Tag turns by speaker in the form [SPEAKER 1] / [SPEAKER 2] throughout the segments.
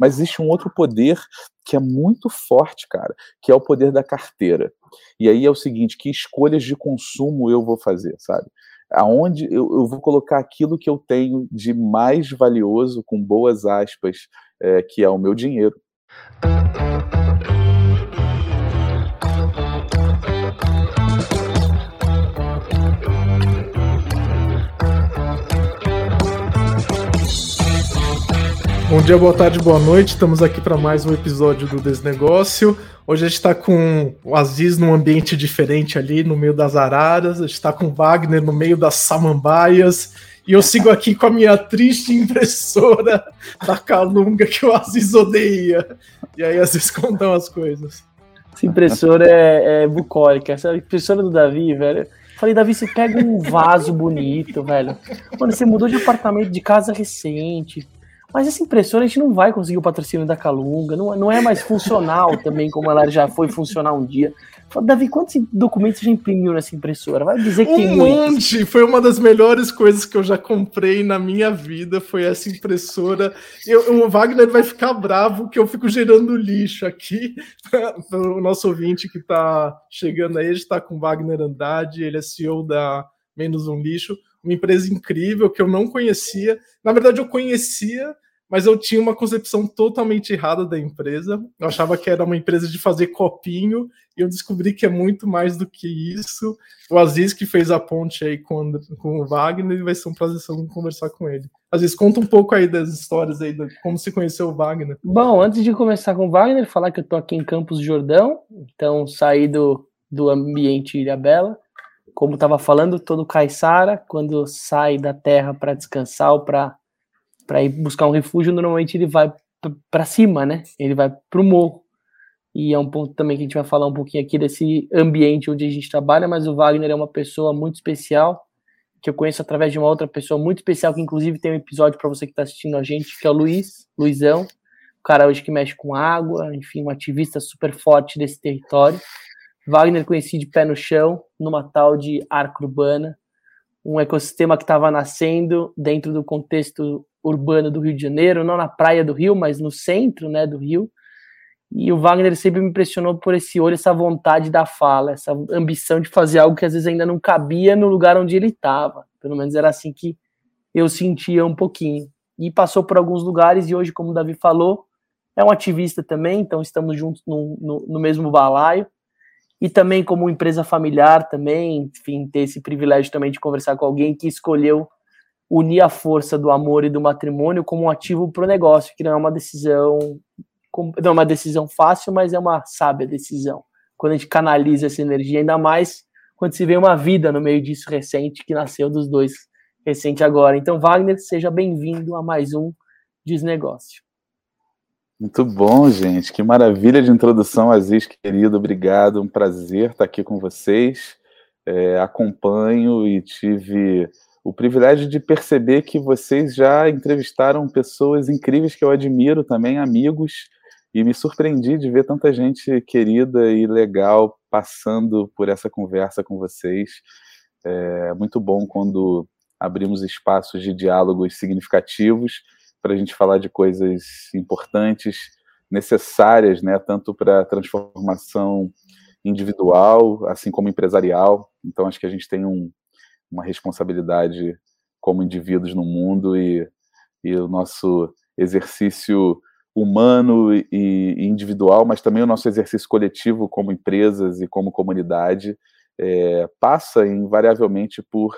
[SPEAKER 1] Mas existe um outro poder que é muito forte, cara, que é o poder da carteira. E aí é o seguinte: que escolhas de consumo eu vou fazer, sabe? Aonde eu, eu vou colocar aquilo que eu tenho de mais valioso, com boas aspas, é, que é o meu dinheiro.
[SPEAKER 2] Bom dia, boa tarde, boa noite. Estamos aqui para mais um episódio do Desnegócio. Hoje a gente está com o Aziz num ambiente diferente ali, no meio das araras. A gente está com o Wagner no meio das samambaias. E eu sigo aqui com a minha triste impressora da Calunga que o Aziz odeia. E aí, Aziz, contam as coisas.
[SPEAKER 3] Essa impressora é, é bucólica. Essa impressora do Davi, velho. Falei, Davi, você pega um vaso bonito, velho. Mano, você mudou de apartamento, de casa recente mas essa impressora a gente não vai conseguir o patrocínio da Calunga, não, não é mais funcional também como ela já foi funcionar um dia. Davi, quantos documentos você já imprimiu nessa impressora? Vai dizer que
[SPEAKER 2] um monte! Foi uma das melhores coisas que eu já comprei na minha vida, foi essa impressora. Eu, o Wagner vai ficar bravo que eu fico gerando lixo aqui. o nosso ouvinte que está chegando aí, está com o Wagner Andrade, ele é CEO da Menos Um Lixo uma empresa incrível que eu não conhecia. Na verdade, eu conhecia, mas eu tinha uma concepção totalmente errada da empresa. Eu achava que era uma empresa de fazer copinho, e eu descobri que é muito mais do que isso. O Aziz, que fez a ponte aí com, com o Wagner, vai ser um prazer conversar com ele. Aziz, conta um pouco aí das histórias aí, de como você conheceu o Wagner.
[SPEAKER 3] Bom, antes de começar com o Wagner, falar que eu tô aqui em Campos Jordão, então saí do, do ambiente Ilha Bela, como estava falando, todo caiçara, quando sai da terra para descansar ou para ir buscar um refúgio, normalmente ele vai para cima, né? Ele vai para o morro. E é um ponto também que a gente vai falar um pouquinho aqui desse ambiente onde a gente trabalha, mas o Wagner é uma pessoa muito especial, que eu conheço através de uma outra pessoa muito especial, que inclusive tem um episódio para você que está assistindo a gente, que é o Luiz, Luizão, o cara hoje que mexe com água, enfim, um ativista super forte desse território. Wagner conheci de pé no chão, numa tal de arca urbana, um ecossistema que estava nascendo dentro do contexto urbano do Rio de Janeiro, não na praia do Rio, mas no centro né, do Rio. E o Wagner sempre me impressionou por esse olho, essa vontade da fala, essa ambição de fazer algo que às vezes ainda não cabia no lugar onde ele estava. Pelo menos era assim que eu sentia um pouquinho. E passou por alguns lugares e hoje, como o Davi falou, é um ativista também, então estamos juntos no, no, no mesmo balaio e também como empresa familiar também, enfim, ter esse privilégio também de conversar com alguém que escolheu unir a força do amor e do matrimônio como um ativo para o negócio, que não é uma decisão não é uma decisão fácil, mas é uma sábia decisão. Quando a gente canaliza essa energia, ainda mais quando se vê uma vida no meio disso recente, que nasceu dos dois recente agora. Então, Wagner, seja bem-vindo a mais um Desnegócio.
[SPEAKER 1] Muito bom, gente. Que maravilha de introdução, Aziz, querido. Obrigado. Um prazer estar aqui com vocês. É, acompanho e tive o privilégio de perceber que vocês já entrevistaram pessoas incríveis que eu admiro também, amigos, e me surpreendi de ver tanta gente querida e legal passando por essa conversa com vocês. É muito bom quando abrimos espaços de diálogos significativos para a gente falar de coisas importantes, necessárias, né, tanto para a transformação individual, assim como empresarial. Então, acho que a gente tem um, uma responsabilidade como indivíduos no mundo e, e o nosso exercício humano e individual, mas também o nosso exercício coletivo como empresas e como comunidade é, passa invariavelmente por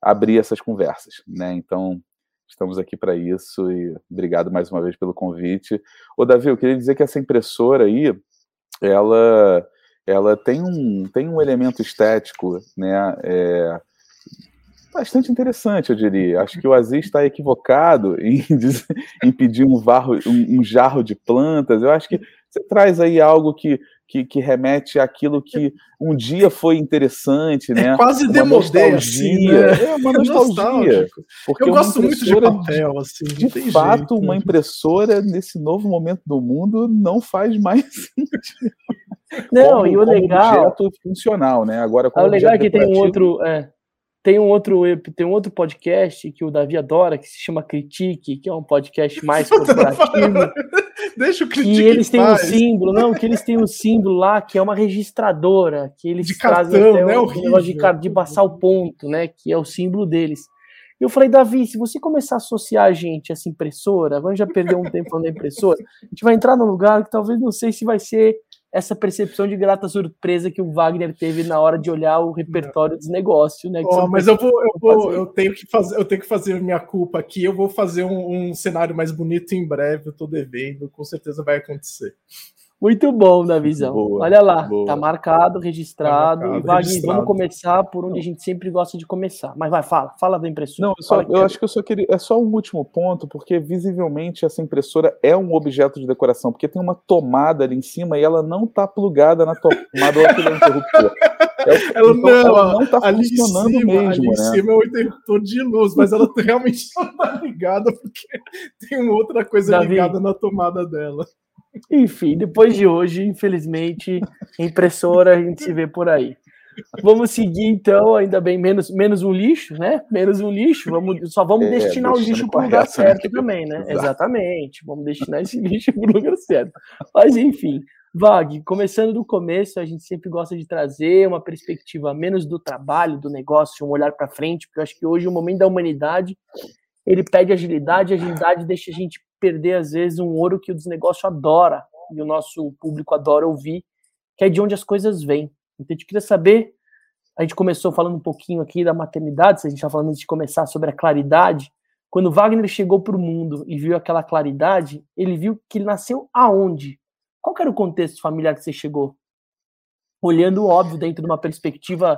[SPEAKER 1] abrir essas conversas, né? Então Estamos aqui para isso e obrigado mais uma vez pelo convite. Ô, Davi, eu queria dizer que essa impressora aí, ela, ela tem, um, tem um elemento estético, né? É, bastante interessante, eu diria. Acho que o Aziz está equivocado em, em pedir um, varro, um, um jarro de plantas. Eu acho que você traz aí algo que que, que remete àquilo que um dia foi interessante, é né?
[SPEAKER 2] É quase demodé, assim, né? É uma nostalgia. Porque Eu gosto muito de papel, assim.
[SPEAKER 1] De, de fato, jeito. uma impressora nesse novo momento do mundo não faz mais sentido.
[SPEAKER 3] Não, como, e o legal.
[SPEAKER 1] Objeto funcional, né? Agora,
[SPEAKER 3] como o legal é que tem um outro. É, tem um outro tem um outro podcast que o Davi adora, que se chama Critique, que é um podcast mais corporativo.
[SPEAKER 2] Deixa o Critique.
[SPEAKER 3] E eles têm um símbolo, não, que eles têm um símbolo lá que é uma registradora, que eles
[SPEAKER 2] de trazem cartão, até né? um
[SPEAKER 3] negócio de, de passar o ponto, né? Que é o símbolo deles. Eu falei, Davi, se você começar a associar a gente a essa impressora, vamos já perder um tempo falando da impressora, a gente vai entrar num lugar que talvez não sei se vai ser essa percepção de grata surpresa que o Wagner teve na hora de olhar o repertório dos negócios, né?
[SPEAKER 2] Oh, mas eu vou, eu vou, eu tenho que fazer, eu tenho que fazer minha culpa aqui. Eu vou fazer um, um cenário mais bonito em breve. Eu tô devendo, com certeza vai acontecer.
[SPEAKER 3] Muito bom, Davizão. Boa, Olha lá, boa. tá marcado, registrado. Tá marcado, Wagner, vamos começar por onde a gente sempre gosta de começar. Mas vai, fala, fala da impressora.
[SPEAKER 1] Não, eu, só, eu acho que eu só queria. É só um último ponto, porque visivelmente essa impressora é um objeto de decoração, porque tem uma tomada ali em cima e ela não tá plugada na tomada ou aquele interruptor.
[SPEAKER 2] É, ela, então, não, ela não tá funcionando cima, mesmo. Ali né? em cima é um interruptor de luz, mas ela realmente não tá ligada, porque tem uma outra coisa Davi, ligada na tomada dela.
[SPEAKER 3] Enfim, depois de hoje, infelizmente, impressora a gente se vê por aí. Vamos seguir então, ainda bem, menos, menos um lixo, né? Menos um lixo. Vamos, só vamos é, destinar o lixo para o lugar certo né? também, né? Exato. Exatamente. Vamos destinar esse lixo para o lugar certo. Mas enfim, Vag, começando do começo, a gente sempre gosta de trazer uma perspectiva menos do trabalho, do negócio, um olhar para frente, porque eu acho que hoje o momento da humanidade ele pede agilidade, agilidade deixa a gente perder, às vezes, um ouro que o desnegócio adora e o nosso público adora ouvir, que é de onde as coisas vêm. Então, a gente queria saber. A gente começou falando um pouquinho aqui da maternidade, se a gente está falando antes de começar sobre a claridade. Quando Wagner chegou para o mundo e viu aquela claridade, ele viu que ele nasceu aonde? Qual era o contexto familiar que você chegou? Olhando, óbvio, dentro de uma perspectiva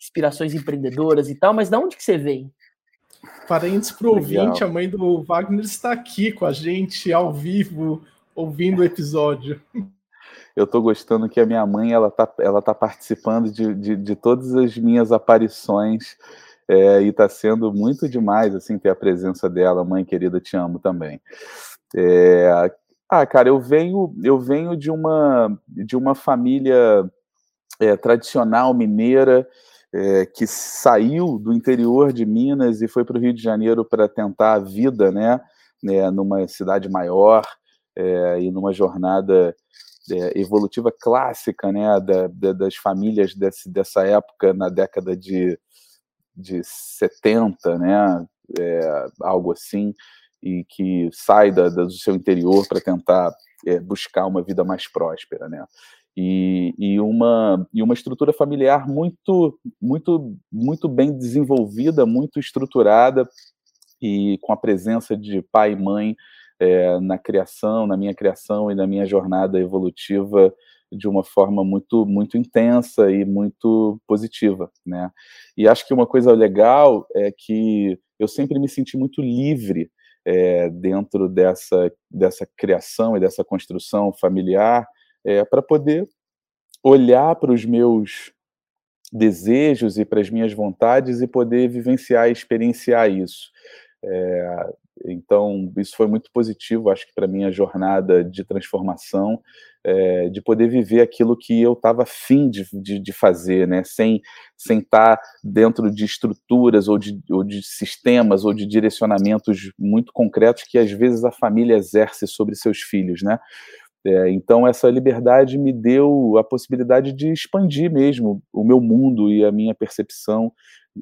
[SPEAKER 3] inspirações empreendedoras e tal, mas de onde que você vem?
[SPEAKER 2] Parentes para o ouvinte, a mãe do Wagner está aqui com a gente ao vivo, ouvindo o episódio.
[SPEAKER 1] Eu estou gostando que a minha mãe ela tá, ela tá participando de, de, de todas as minhas aparições é, e está sendo muito demais assim ter a presença dela, mãe querida, te amo também. É, ah, cara, eu venho eu venho de uma de uma família é, tradicional mineira é, que saiu do interior de Minas e foi para o Rio de Janeiro para tentar a vida, né, né numa cidade maior é, e numa jornada é, evolutiva clássica, né, da, da, das famílias desse, dessa época na década de, de 70, né, é, algo assim, e que sai da, do seu interior para tentar é, buscar uma vida mais próspera, né e, e, uma, e uma estrutura familiar muito, muito, muito bem desenvolvida, muito estruturada, e com a presença de pai e mãe é, na criação, na minha criação e na minha jornada evolutiva de uma forma muito muito intensa e muito positiva, né? E acho que uma coisa legal é que eu sempre me senti muito livre é, dentro dessa dessa criação e dessa construção familiar é, para poder olhar para os meus desejos e para as minhas vontades e poder vivenciar e experienciar isso. É, então, isso foi muito positivo, acho que para minha jornada de transformação, é, de poder viver aquilo que eu estava afim de, de, de, fazer, né? sem, estar tá dentro de estruturas ou de, ou de sistemas ou de direcionamentos muito concretos que às vezes a família exerce sobre seus filhos. Né? É, então, essa liberdade me deu a possibilidade de expandir mesmo o meu mundo e a minha percepção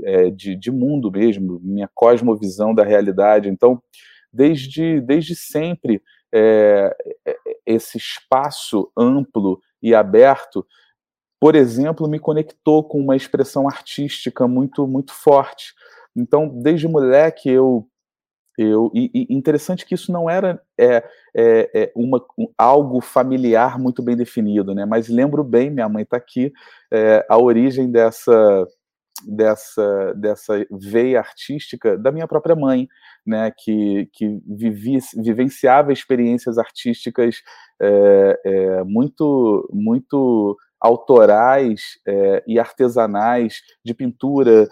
[SPEAKER 1] é, de, de, mundo mesmo, minha cosmovisão da realidade. Então, desde, desde sempre, é, é esse espaço amplo e aberto, por exemplo, me conectou com uma expressão artística muito, muito forte. Então, desde moleque, eu eu, e, e, interessante que isso não era é, é, é uma, um, algo familiar muito bem definido, né? Mas lembro bem, minha mãe está aqui, é, a origem dessa, dessa, dessa veia artística da minha própria mãe, né? Que, que vivia, vivenciava experiências artísticas é, é, muito, muito autorais e artesanais de pintura,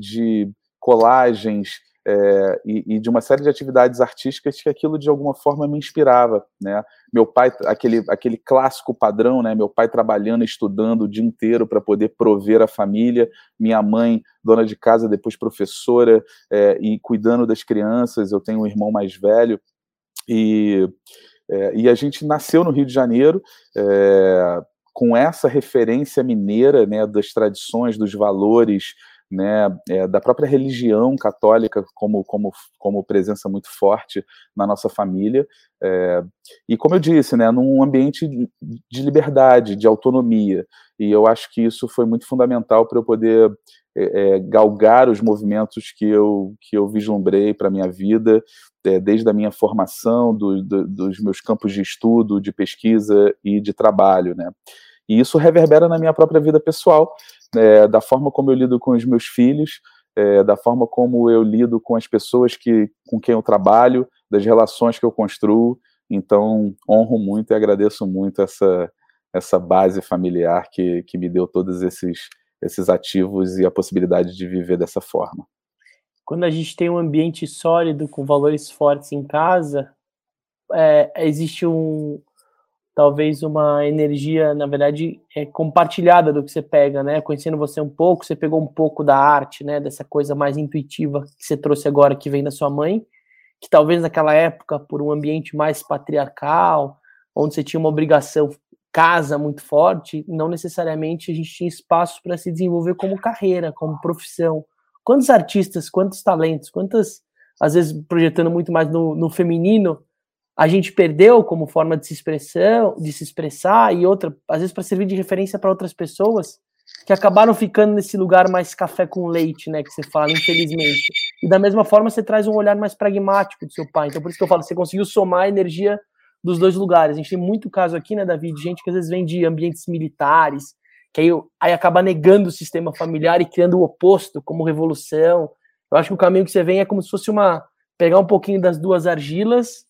[SPEAKER 1] de colagens é, e, e, de uma série de atividades artísticas que aquilo de alguma forma me inspirava, né? Meu pai, aquele, aquele clássico padrão, né? Meu pai trabalhando, estudando o dia inteiro para poder prover a família, minha mãe dona de casa, depois professora é, e cuidando das crianças. Eu tenho um irmão mais velho e é, e a gente nasceu no Rio de Janeiro. É, com essa referência mineira, né, das tradições, dos valores, né, é, da própria religião católica como, como, como presença muito forte na nossa família. É, e como eu disse, né, num ambiente de liberdade, de autonomia. E eu acho que isso foi muito fundamental para eu poder é, é, galgar os movimentos que eu, que eu vislumbrei para a minha vida, é, desde a minha formação, do, do, dos meus campos de estudo, de pesquisa e de trabalho. Né? E isso reverbera na minha própria vida pessoal, é, da forma como eu lido com os meus filhos, é, da forma como eu lido com as pessoas que, com quem eu trabalho, das relações que eu construo. Então, honro muito e agradeço muito essa, essa base familiar que, que me deu todos esses, esses ativos e a possibilidade de viver dessa forma.
[SPEAKER 3] Quando a gente tem um ambiente sólido, com valores fortes em casa, é, existe um, talvez uma energia, na verdade, é compartilhada do que você pega, né? Conhecendo você um pouco, você pegou um pouco da arte, né? Dessa coisa mais intuitiva que você trouxe agora, que vem da sua mãe, que talvez naquela época, por um ambiente mais patriarcal, onde você tinha uma obrigação casa muito forte, não necessariamente a gente tinha espaço para se desenvolver como carreira, como profissão. Quantos artistas, quantos talentos, quantas, às vezes projetando muito mais no, no feminino, a gente perdeu como forma de se expressão, de se expressar e outra, às vezes para servir de referência para outras pessoas que acabaram ficando nesse lugar mais café com leite, né, que você fala, infelizmente. E da mesma forma você traz um olhar mais pragmático do seu pai. Então por isso que eu falo, você conseguiu somar a energia dos dois lugares. A gente tem muito caso aqui, né, Davi, de gente que às vezes vem de ambientes militares, que aí, aí acaba negando o sistema familiar e criando o oposto, como revolução. Eu acho que o caminho que você vem é como se fosse uma pegar um pouquinho das duas argilas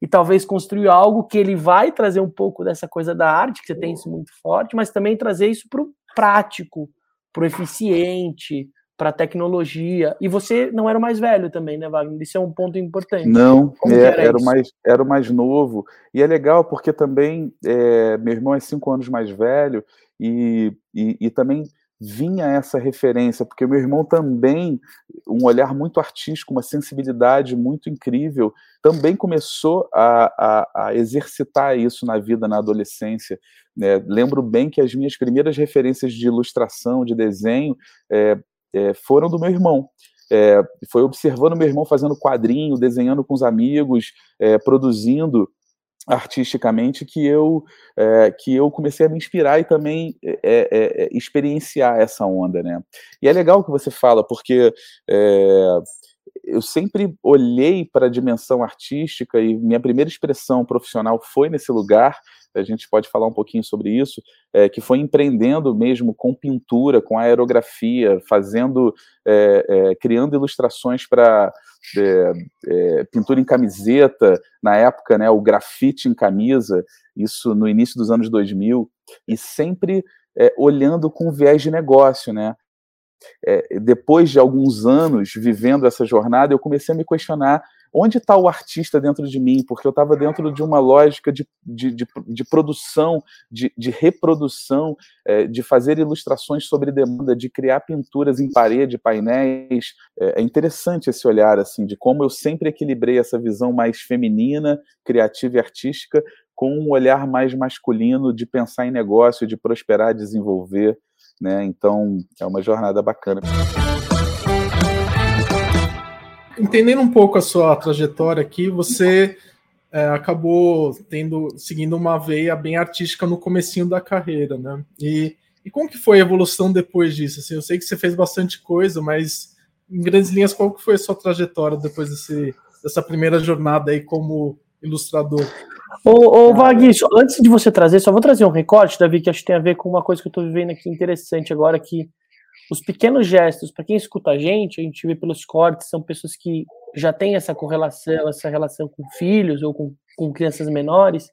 [SPEAKER 3] e talvez construir algo que ele vai trazer um pouco dessa coisa da arte, que você tem isso muito forte, mas também trazer isso para o prático, para o eficiente, para a tecnologia. E você não era o mais velho também, né, Wagner? Isso é um ponto importante.
[SPEAKER 1] Não, é, era, era o mais, era o mais novo. E é legal porque também é, meu irmão é cinco anos mais velho e, e, e também vinha essa referência, porque meu irmão também, um olhar muito artístico, uma sensibilidade muito incrível, também começou a, a, a exercitar isso na vida, na adolescência. Né? Lembro bem que as minhas primeiras referências de ilustração, de desenho, é, é, foram do meu irmão. É, foi observando meu irmão fazendo quadrinho, desenhando com os amigos, é, produzindo artisticamente que eu é, que eu comecei a me inspirar e também é, é, experienciar essa onda, né? E é legal que você fala porque eu sempre olhei para a dimensão artística e minha primeira expressão profissional foi nesse lugar a gente pode falar um pouquinho sobre isso, é, que foi empreendendo mesmo com pintura, com aerografia, fazendo, é, é, criando ilustrações para é, é, pintura em camiseta, na época, né, o grafite em camisa, isso no início dos anos 2000, e sempre é, olhando com viés de negócio, né? depois de alguns anos vivendo essa jornada, eu comecei a me questionar onde está o artista dentro de mim? Porque eu estava dentro de uma lógica de, de, de, de produção, de, de reprodução, é, de fazer ilustrações sobre demanda, de criar pinturas em parede, painéis. É, é interessante esse olhar, assim, de como eu sempre equilibrei essa visão mais feminina, criativa e artística com um olhar mais masculino de pensar em negócio, de prosperar, desenvolver. Né? Então, é uma jornada bacana
[SPEAKER 2] entendendo um pouco a sua trajetória aqui, você é, acabou tendo seguindo uma veia bem artística no comecinho da carreira, né? E, e como que foi a evolução depois disso? Assim, eu sei que você fez bastante coisa, mas em grandes linhas, qual que foi a sua trajetória depois desse, dessa primeira jornada aí como ilustrador?
[SPEAKER 3] Ô, ô Vagui, antes de você trazer, só vou trazer um recorte, Davi, que acho que tem a ver com uma coisa que eu estou vivendo aqui interessante agora, que os pequenos gestos, para quem escuta a gente, a gente vê pelos cortes, são pessoas que já têm essa correlação, essa relação com filhos ou com, com crianças menores.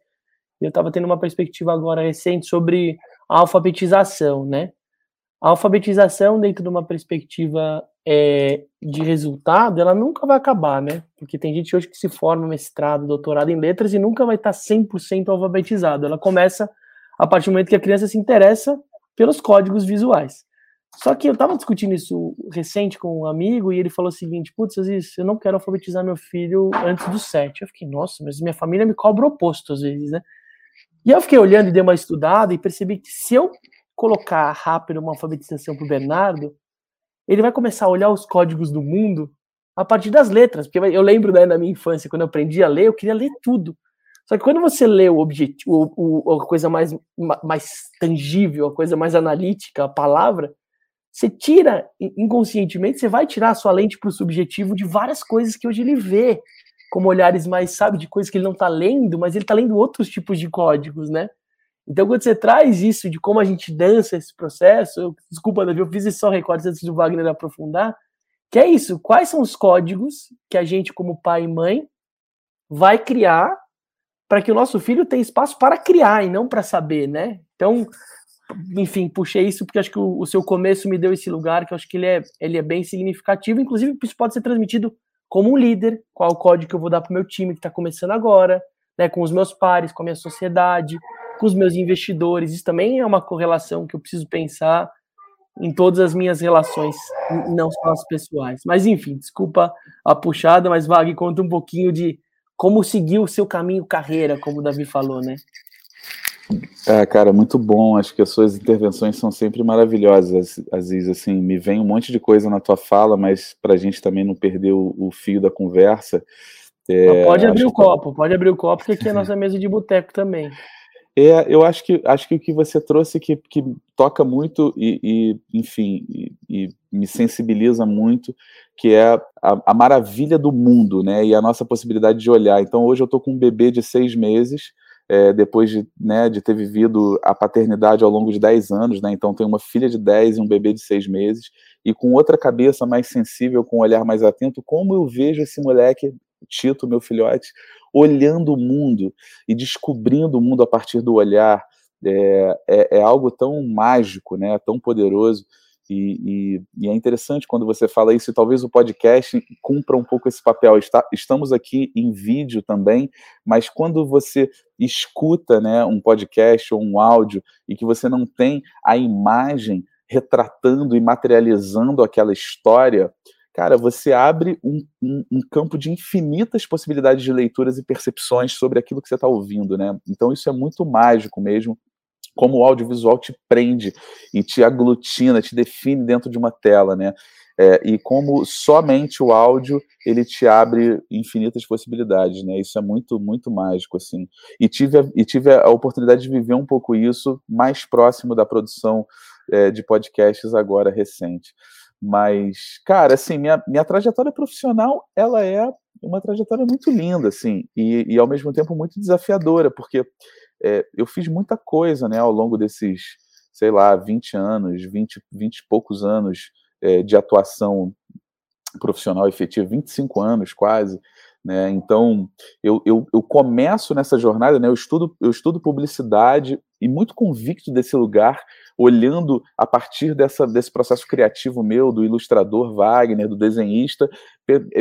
[SPEAKER 3] Eu estava tendo uma perspectiva agora recente sobre a alfabetização, né? A alfabetização dentro de uma perspectiva é, de resultado, ela nunca vai acabar, né? Porque tem gente hoje que se forma mestrado, doutorado em letras e nunca vai estar 100% alfabetizado. Ela começa a partir do momento que a criança se interessa pelos códigos visuais. Só que eu estava discutindo isso recente com um amigo e ele falou o seguinte: Putz, Aziz, eu não quero alfabetizar meu filho antes dos sete. Eu fiquei, nossa, mas minha família me cobra o oposto às vezes, né? E eu fiquei olhando e dei uma estudada e percebi que se eu colocar rápido uma alfabetização para o Bernardo, ele vai começar a olhar os códigos do mundo a partir das letras. Porque eu lembro né, na minha infância, quando eu aprendi a ler, eu queria ler tudo. Só que quando você lê o objetivo, o, a coisa mais, mais tangível, a coisa mais analítica, a palavra, você tira inconscientemente, você vai tirar a sua lente para o subjetivo de várias coisas que hoje ele vê, como olhares mais, sabe, de coisas que ele não está lendo, mas ele está lendo outros tipos de códigos, né? Então, quando você traz isso de como a gente dança esse processo, eu, desculpa, Davi, eu fiz esse só recorte antes do Wagner aprofundar, que é isso, quais são os códigos que a gente, como pai e mãe, vai criar para que o nosso filho tenha espaço para criar e não para saber, né? Então, enfim, puxei isso porque acho que o, o, seu começo me deu esse lugar, que eu acho que ele é, ele é bem significativo, inclusive isso pode ser transmitido como um líder, qual o código que eu vou dar para o meu time que está começando agora, né, com os meus pares, com a minha sociedade, com os meus investidores. Isso também é uma correlação que eu preciso pensar em todas as minhas relações, não só as pessoais. Mas enfim, desculpa a puxada, mas Vag, conta um pouquinho de como seguir o seu caminho carreira, como o Davi falou, né?
[SPEAKER 1] É, cara, muito bom. Acho que as suas intervenções são sempre maravilhosas, Aziz. Assim, me vem um monte de coisa na tua fala, mas para a gente também não perder o, o fio da conversa.
[SPEAKER 3] É, pode abrir o que... copo, pode abrir o copo, porque aqui é a nossa mesa de boteco também.
[SPEAKER 1] É, eu acho que acho que o que você trouxe que, que toca muito e, e enfim, e, e, me sensibiliza muito, que é a, a, maravilha do mundo, né? E a nossa possibilidade de olhar. Então hoje eu estou com um bebê de seis meses, é, depois de, né, de ter vivido a paternidade ao longo de dez anos, né? Então tenho uma filha de dez e um bebê de seis meses, e com outra cabeça mais sensível, com um olhar mais atento, como eu vejo esse moleque Tito, meu filhote, olhando o mundo e descobrindo o mundo a partir do olhar, é, é, é algo tão mágico, né, tão poderoso. E, e, e, é interessante quando você fala isso, e talvez o podcast cumpra um pouco esse papel. Está, estamos aqui em vídeo também, mas quando você escuta né, um podcast ou um áudio e que você não tem a imagem retratando e materializando aquela história, cara, você abre um, um, um, campo de infinitas possibilidades de leituras e percepções sobre aquilo que você está ouvindo, né? Então isso é muito mágico mesmo, como o audiovisual te prende e te aglutina, te define dentro de uma tela, né? É, e como somente o áudio ele te abre infinitas possibilidades, né? Isso é muito muito mágico assim. E tive a, e tive a oportunidade de viver um pouco isso mais próximo da produção é, de podcasts agora recente. Mas, cara, assim, minha, minha trajetória profissional, ela é uma trajetória muito linda, assim, e, e ao mesmo tempo muito desafiadora, porque é, eu fiz muita coisa, né, ao longo desses, sei lá, 20 anos, 20, 20 e poucos anos é, de atuação profissional efetiva, 25 anos quase, né, então eu, eu, eu começo nessa jornada, né, eu estudo, eu estudo publicidade e muito convicto desse lugar, olhando a partir dessa, desse processo criativo meu, do ilustrador Wagner, do desenhista,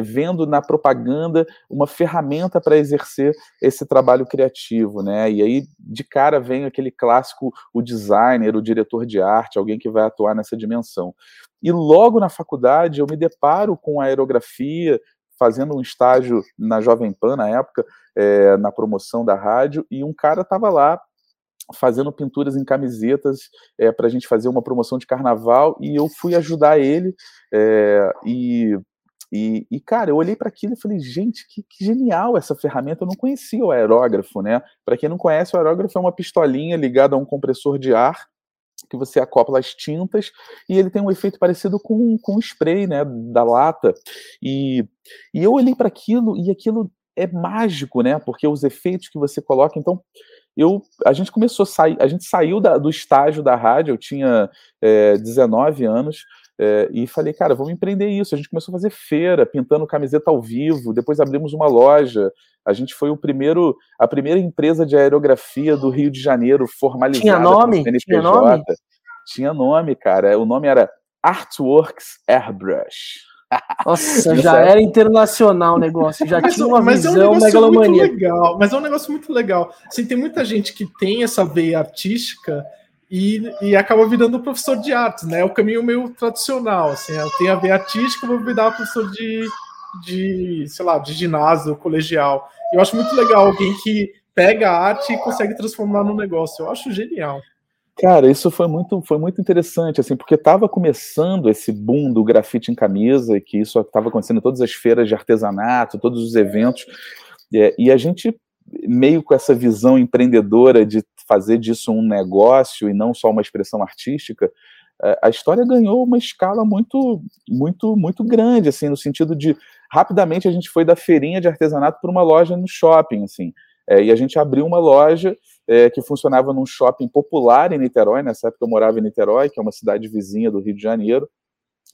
[SPEAKER 1] vendo na propaganda uma ferramenta para exercer esse trabalho criativo, né? E aí de cara vem aquele clássico, o designer, o diretor de arte, alguém que vai atuar nessa dimensão. E logo na faculdade eu me deparo com a aerografia, fazendo um estágio na Jovem Pan na época, é, na promoção da rádio, e um cara estava lá fazendo pinturas em camisetas é, para a gente fazer uma promoção de carnaval e eu fui ajudar ele é, e, e, e, cara, eu olhei para aquilo e falei, gente, que, que, genial essa ferramenta. Eu não conhecia o aerógrafo, né? Para quem não conhece, o aerógrafo é uma pistolinha ligada a um compressor de ar que você acopla as tintas e ele tem um efeito parecido com, com spray, né, da lata. E, e eu olhei para aquilo e aquilo é mágico, né? Porque os efeitos que você coloca, então eu, a gente começou a sair, a gente saiu da, do estágio da rádio, eu tinha é, 19 anos, é, e falei, cara, vamos empreender isso. A gente começou a fazer feira, pintando camiseta ao vivo, depois abrimos uma loja. A gente foi o primeiro, a primeira empresa de aerografia do Rio de Janeiro formalizada.
[SPEAKER 3] Tinha nome? Tinha nome?
[SPEAKER 1] Tinha nome, cara. O nome era Artworks Airbrush.
[SPEAKER 3] Nossa, já era internacional o negócio, já
[SPEAKER 2] mas,
[SPEAKER 3] tinha uma
[SPEAKER 2] mas
[SPEAKER 3] visão
[SPEAKER 2] é um
[SPEAKER 3] megalomania.
[SPEAKER 2] Legal, mas é um negócio muito legal. Assim, tem muita gente que tem essa veia artística e, e acaba virando professor de artes, né? É o caminho meio tradicional, assim, eu tenho a veia artística, vou virar professor de, de, sei lá, de ginásio, colegial. Eu acho muito legal alguém que pega a arte e consegue transformar no negócio. Eu acho genial.
[SPEAKER 1] Cara, isso foi muito, foi muito interessante, assim, porque estava começando esse boom do grafite em camisa, e que isso estava acontecendo em todas as feiras de artesanato, todos os eventos, é, e a gente, meio com essa visão empreendedora de fazer disso um negócio e não só uma expressão artística, é, a história ganhou uma escala muito, muito, muito grande, assim, no sentido de, rapidamente a gente foi da feirinha de artesanato para uma loja no shopping, assim, é, e a gente abriu uma loja é, que funcionava num shopping popular em Niterói, nessa época eu morava em Niterói, que é uma cidade vizinha do Rio de Janeiro,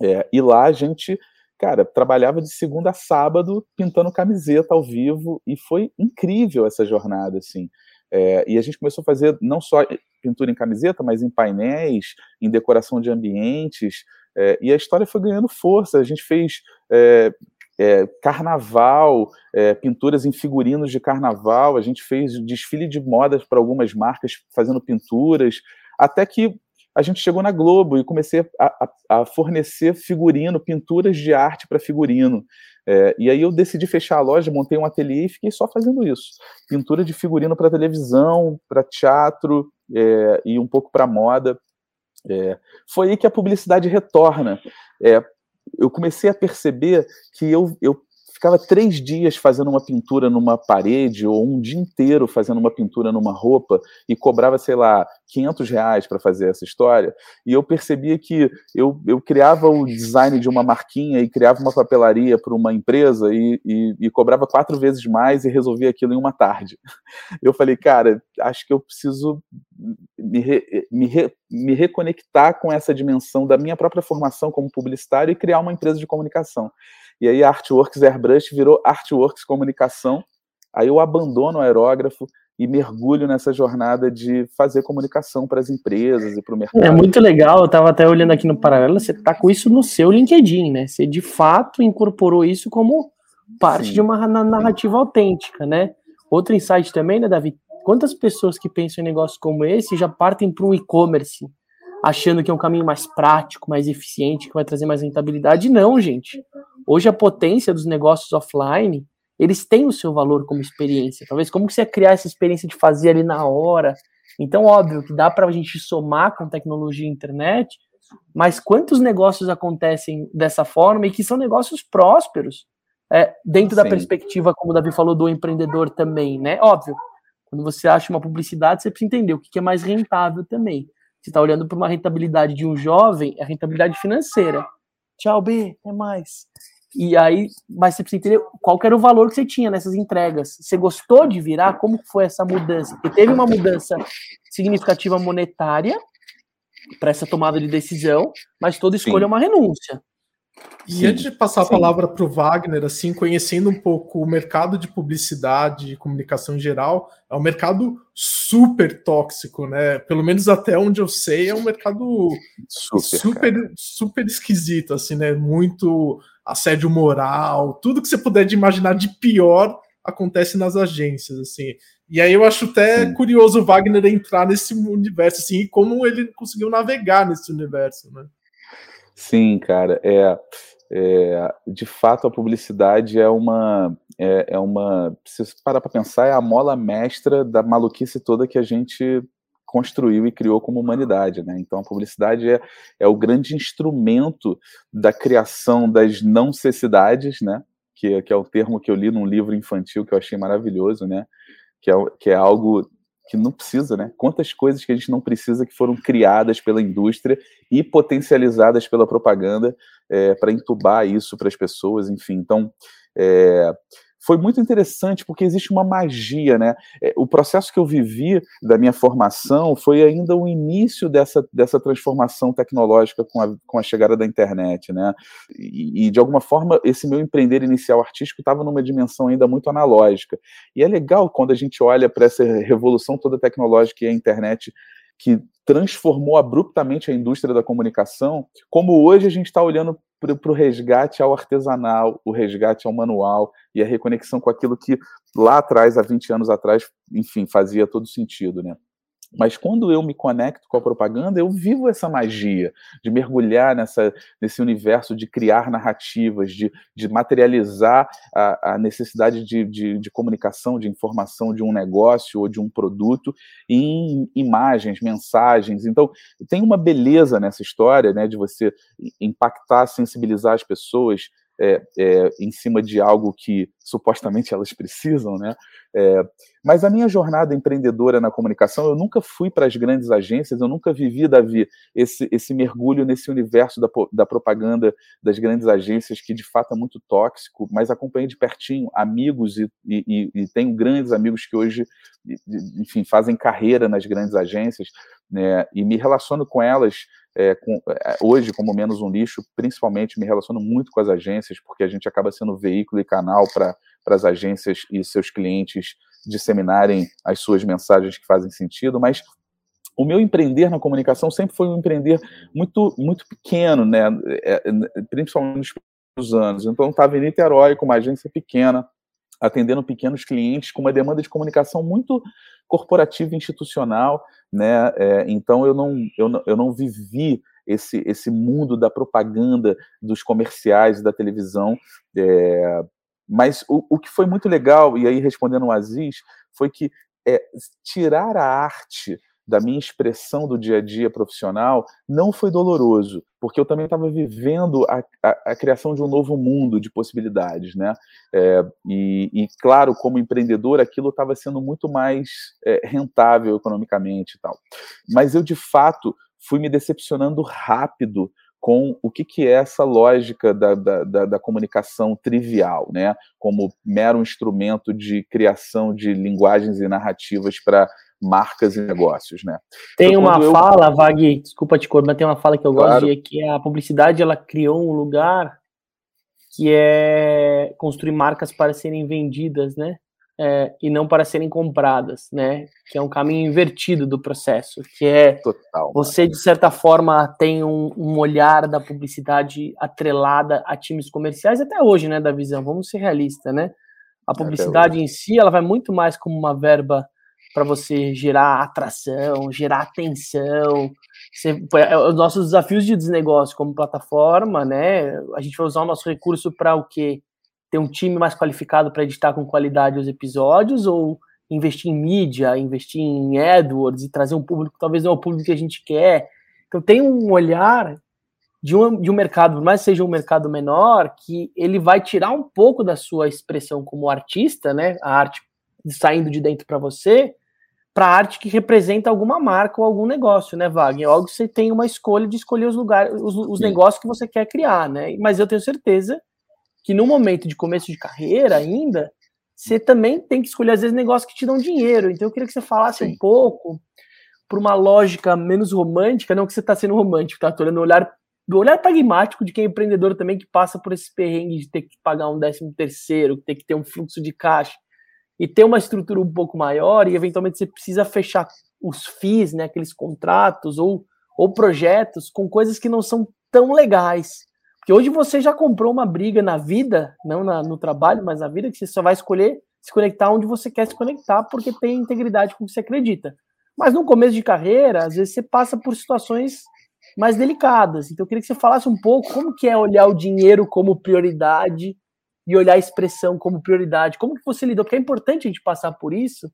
[SPEAKER 1] é, e lá a gente, cara, trabalhava de segunda a sábado pintando camiseta ao vivo, e foi incrível essa jornada, assim. É, e a gente começou a fazer não só pintura em camiseta, mas em painéis, em decoração de ambientes, é, e a história foi ganhando força. A gente fez é, é, carnaval, é, pinturas em figurinos de carnaval, a gente fez desfile de modas para algumas marcas fazendo pinturas, até que a gente chegou na Globo e comecei a, a, a fornecer figurino, pinturas de arte para figurino. É, e aí eu decidi fechar a loja, montei um ateliê e fiquei só fazendo isso. Pintura de figurino para televisão, para teatro é, e um pouco para moda. É, foi aí que a publicidade retorna. É, eu comecei a perceber que eu, eu ficava três dias fazendo uma pintura numa parede ou um dia inteiro fazendo uma pintura numa roupa e cobrava, sei lá, 500 reais para fazer essa história. E eu percebia que eu, eu criava o design de uma marquinha e criava uma papelaria para uma empresa e, e, e, cobrava quatro vezes mais e resolvia aquilo em uma tarde. Eu falei, cara, acho que eu preciso me, re, me, re, me reconectar com essa dimensão da minha própria formação como publicitário e criar uma empresa de comunicação. E aí a Artworks Airbrush virou Artworks Comunicação. Aí eu abandono o aerógrafo e mergulho nessa jornada de fazer comunicação para as empresas e para o mercado.
[SPEAKER 3] É muito legal, eu estava até olhando aqui no paralelo, você está com isso no seu LinkedIn, né? Você de fato incorporou isso como parte Sim. de uma narrativa autêntica, né? Outro insight também, né, Davi? Quantas pessoas que pensam em negócios como esse já partem para um e-commerce, achando que é um caminho mais prático, mais eficiente, que vai trazer mais rentabilidade? Não, gente. Hoje a potência dos negócios offline, eles têm o seu valor como experiência. Talvez como que você criar essa experiência de fazer ali na hora. Então, óbvio que dá para a gente somar com tecnologia e internet, mas quantos negócios acontecem dessa forma e que são negócios prósperos, é, dentro Sim. da perspectiva, como o Davi falou, do empreendedor também, né? Óbvio, quando você acha uma publicidade, você precisa entender o que é mais rentável também. Você está olhando para uma rentabilidade de um jovem, é a rentabilidade financeira. Tchau, B, até mais. E aí, mas você precisa entender qual era o valor que você tinha nessas entregas. Você gostou de virar? Como foi essa mudança? Porque teve uma mudança significativa monetária para essa tomada de decisão, mas toda escolha Sim. é uma renúncia.
[SPEAKER 2] E Sim. antes de passar Sim. a palavra para o Wagner, assim, conhecendo um pouco o mercado de publicidade e comunicação em geral, é um mercado super tóxico, né? Pelo menos até onde eu sei, é um mercado super, super, super esquisito, assim, né? Muito assédio moral, tudo que você puder de imaginar de pior acontece nas agências, assim. E aí eu acho até Sim. curioso o Wagner entrar nesse universo, assim, e como ele conseguiu navegar nesse universo, né?
[SPEAKER 1] Sim, cara, é, é de fato a publicidade é uma é, é uma se parar para pensar é a mola mestra da maluquice toda que a gente construiu e criou como humanidade, né? Então a publicidade é, é o grande instrumento da criação das não necessidades, né? Que, que é o termo que eu li num livro infantil que eu achei maravilhoso, né? Que é, que é algo que não precisa, né? Quantas coisas que a gente não precisa que foram criadas pela indústria e potencializadas pela propaganda é, para entubar isso para as pessoas, enfim. Então, é, foi muito interessante porque existe uma magia, né? É, o processo que eu vivi da minha formação foi ainda o início dessa, dessa transformação tecnológica com a, com a chegada da internet, né? E, e de alguma forma esse meu empreender inicial artístico estava numa dimensão ainda muito analógica. E é legal quando a gente olha para essa revolução toda tecnológica e a internet que transformou abruptamente a indústria da comunicação, como hoje a gente está olhando para o resgate ao artesanal, o resgate ao manual e a reconexão com aquilo que lá atrás, há 20 anos atrás, enfim, fazia todo sentido, né? Mas quando eu me conecto com a propaganda, eu vivo essa magia de mergulhar nessa, nesse universo, de criar narrativas, de, de materializar a, a necessidade de, de, de, comunicação, de informação de um negócio ou de um produto em imagens, mensagens. Então, tem uma beleza nessa história né, de você impactar, sensibilizar as pessoas é, é, em cima de algo que supostamente elas precisam, né? É, mas a minha jornada empreendedora na comunicação, eu nunca fui para as grandes agências, eu nunca vivi, Davi, esse, esse mergulho nesse universo da, da propaganda das grandes agências, que de fato é muito tóxico, mas acompanhei de pertinho amigos e, e, e tenho grandes amigos que hoje, enfim, fazem carreira nas grandes agências, né? E me relaciono com elas é, com, é, hoje, como menos um lixo, principalmente me relaciono muito com as agências, porque a gente acaba sendo veículo e canal para as agências e seus clientes disseminarem as suas mensagens que fazem sentido, mas o meu empreender na comunicação sempre foi um empreender muito muito pequeno, né? É, é, principalmente nos anos. Então, estava em Niterói com uma agência pequena, atendendo pequenos clientes com uma demanda de comunicação muito corporativa institucional, né? É, então eu não, eu não, eu não vivi esse, esse mundo da propaganda, dos comerciais, da televisão. É, mas o, o que foi muito legal, e aí respondendo o Aziz, foi que é, tirar a arte da minha expressão do dia a dia profissional não foi doloroso, porque eu também estava vivendo a, a, a, criação de um novo mundo de possibilidades, né? É, e, e, claro, como empreendedor, aquilo estava sendo muito mais é, rentável economicamente e tal. Mas eu, de fato, fui me decepcionando rápido com o que, que é essa lógica da, da, da, da, comunicação trivial, né? como mero instrumento de criação de linguagens e narrativas para marcas e negócios, né?
[SPEAKER 3] Tem então, uma eu... fala, Vag, desculpa te cortar, mas tem uma fala que eu claro. gosto de que a publicidade ela criou um lugar que é construir marcas para serem vendidas, né? É, e não para serem compradas, né? Que é um caminho invertido do processo, que é Total, você de certa forma tem um, um, olhar da publicidade atrelada a times comerciais até hoje, né? Da visão, vamos ser realistas, né? A publicidade em si, ela vai muito mais como uma verba para você gerar atração, gerar atenção. Você, é, os nossos desafios de desnegócio como plataforma, né? A gente vai usar o nosso recurso para o quê? Ter um time mais qualificado para editar com qualidade os episódios ou investir em mídia, investir em AdWords e trazer um público talvez não é o público que a gente quer. Então tem um olhar de um, de um mercado, por mais que seja um mercado menor, que ele vai tirar um pouco da sua expressão como artista, né? A arte saindo de dentro para você, para arte que representa alguma marca ou algum negócio, né, Wagner? Logo você tem uma escolha de escolher os lugares, os, os negócios que você quer criar, né? Mas eu tenho certeza que no momento de começo de carreira ainda, você também tem que escolher às vezes negócios que te dão dinheiro. Então eu queria que você falasse Sim. um pouco por uma lógica menos romântica, não que você está sendo romântico, tá? Tô olhando o olhar do olhar pragmático de quem é empreendedor também que passa por esse perrengue de ter que pagar um décimo terceiro, ter que ter um fluxo de caixa e ter uma estrutura um pouco maior e eventualmente você precisa fechar os FIIs, né, aqueles contratos ou, ou projetos com coisas que não são tão legais. Porque hoje você já comprou uma briga na vida, não na, no trabalho, mas na vida, que você só vai escolher se conectar onde você quer se conectar, porque tem integridade com o que você acredita. Mas no começo de carreira, às vezes você passa por situações mais delicadas. Então eu queria que você falasse um pouco como que é olhar o dinheiro como prioridade e olhar a expressão como prioridade. Como que você lidou? Porque é importante a gente passar por isso,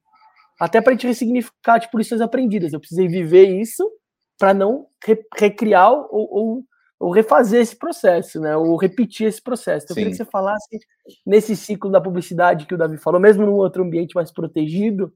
[SPEAKER 3] até para a gente ressignificar tipo, lições aprendidas. Eu precisei viver isso para não re recriar ou, ou, ou, refazer esse processo, né? Ou repetir esse processo. Então, eu queria que você falasse nesse ciclo da publicidade que o Davi falou, mesmo num outro ambiente mais protegido,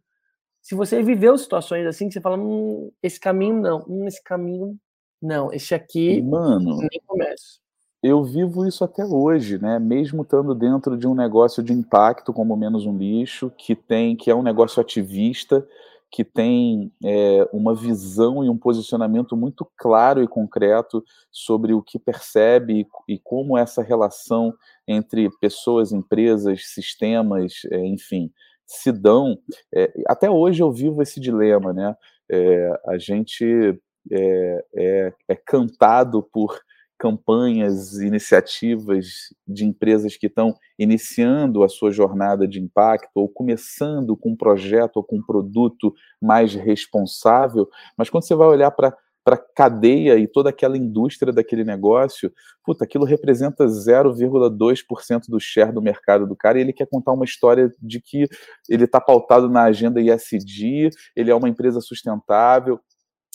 [SPEAKER 3] se você viveu situações assim, que você fala, hum, esse caminho não, hum, esse caminho não, esse aqui
[SPEAKER 1] Mano, nem começo eu vivo isso até hoje, né? Mesmo estando dentro de um negócio de impacto como menos um lixo, que tem, que é um negócio ativista, que tem é, uma visão e um posicionamento muito claro e concreto sobre o que percebe e, e como essa relação entre pessoas, empresas, sistemas, é, enfim, se dão. É, até hoje eu vivo esse dilema, né? É, a gente é, é, é cantado por campanhas, iniciativas de empresas que estão iniciando a sua jornada de impacto ou começando com um projeto ou com um produto mais responsável, mas quando você vai olhar para para a cadeia e toda aquela indústria daquele negócio, puta, aquilo representa 0,2% do share do mercado do cara e ele quer contar uma história de que ele está pautado na agenda ISD, ele é uma empresa sustentável,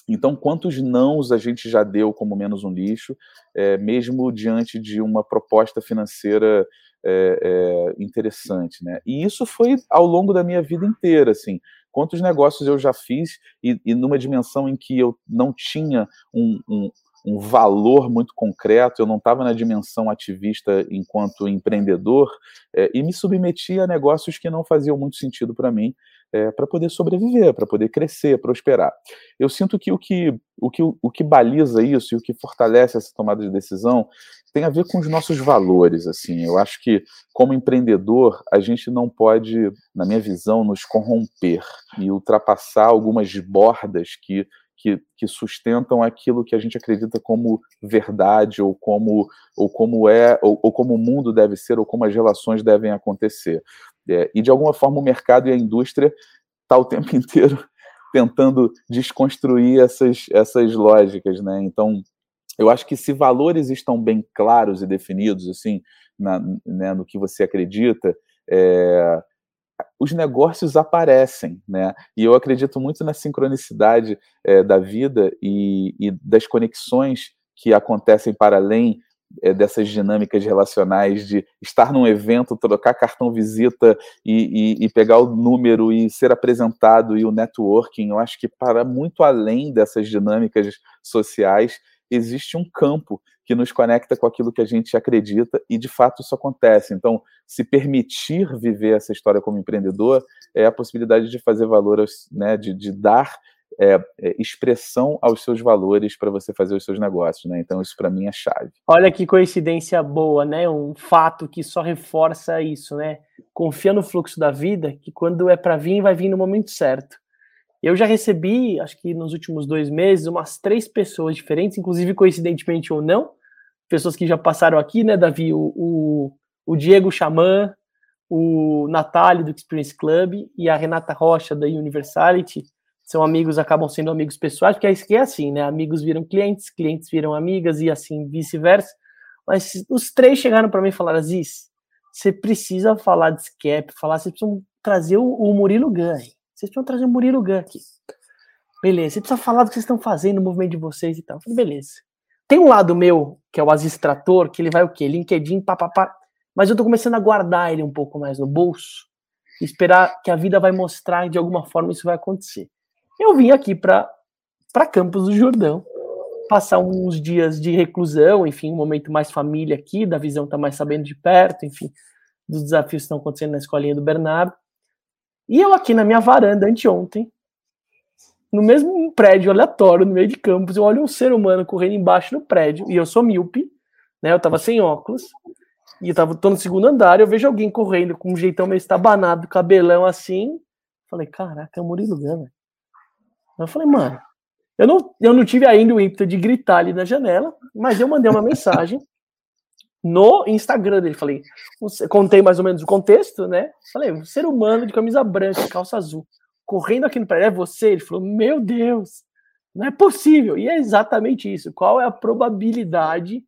[SPEAKER 1] então, quantos nãos a gente já deu como menos um lixo, é, mesmo diante de uma proposta financeira é, é, interessante, né? E isso foi ao longo da minha vida inteira, assim. Quantos negócios eu já fiz e, e numa dimensão em que eu não tinha um, um, um valor muito concreto, eu não estava na dimensão ativista enquanto empreendedor, é, e me submetia a negócios que não faziam muito sentido para mim, é, para poder sobreviver, para poder crescer, prosperar. Eu sinto que o que, o, que o que baliza isso e o que fortalece essa tomada de decisão tem a ver com os nossos valores. Assim, eu acho que como empreendedor a gente não pode, na minha visão, nos corromper e ultrapassar algumas bordas que que, que, sustentam aquilo que a gente acredita como verdade ou como ou como é ou, ou, como o mundo deve ser ou como as relações devem acontecer é, e de alguma forma o mercado e a indústria tá o tempo inteiro tentando desconstruir essas essas lógicas né então eu acho que se valores estão bem claros e definidos assim na, né, no que você acredita é, os negócios aparecem, né? E eu acredito muito na sincronicidade é, da vida e, e, das conexões que acontecem para além é, dessas dinâmicas relacionais de estar num evento, trocar cartão visita e, e, e, pegar o número e ser apresentado e o networking. Eu acho que para muito além dessas dinâmicas sociais existe um campo que nos conecta com aquilo que a gente acredita e de fato isso acontece. Então, se permitir viver essa história como empreendedor é a possibilidade de fazer valor, né, de, de dar é, é, expressão aos seus valores para você fazer os seus negócios, né? Então isso para mim é chave.
[SPEAKER 3] Olha que coincidência boa, né? Um fato que só reforça isso, né? Confia no fluxo da vida, que quando é para vir, vai vir no momento certo. Eu já recebi, acho que nos últimos dois meses, umas três pessoas diferentes, inclusive coincidentemente ou não, pessoas que já passaram aqui, né, Davi? O, o, o Diego Xamã, o Natália do Experience Club e a Renata Rocha da Universality. São amigos, acabam sendo amigos pessoais, porque é isso que é assim, né? Amigos viram clientes, clientes viram amigas e assim vice-versa. Mas os três chegaram para mim e falaram: Aziz, você precisa falar de SCAP, falar, vocês precisam trazer o, o Murilo Gun. Vocês precisam trazer o Murilo Gun aqui. Beleza, você precisa falar do que vocês estão fazendo, o movimento de vocês e tal. Falei, beleza. Tem um lado meu, que é o Aziz Trator, que ele vai o quê? LinkedIn, papapá. Mas eu tô começando a guardar ele um pouco mais no bolso. Esperar que a vida vai mostrar de alguma forma isso vai acontecer. Eu vim aqui para Campos do Jordão, passar uns dias de reclusão, enfim, um momento mais família aqui, da visão tá mais sabendo de perto, enfim, dos desafios que estão acontecendo na escolinha do Bernardo. E eu aqui na minha varanda anteontem, no mesmo prédio aleatório, no meio de campos, eu olho um ser humano correndo embaixo do prédio, e eu sou míope, né? Eu tava sem óculos, e eu tava, tô no segundo andar, eu vejo alguém correndo com um jeitão meio estabanado, cabelão assim. Falei, caraca, é o Murilo Gama. Eu falei, mano, eu não, eu não tive ainda o ímpeto de gritar ali na janela, mas eu mandei uma mensagem no Instagram dele. Falei, contei mais ou menos o contexto, né? Falei, um ser humano de camisa branca, calça azul, correndo aqui no prédio, é você? Ele falou, meu Deus, não é possível. E é exatamente isso. Qual é a probabilidade?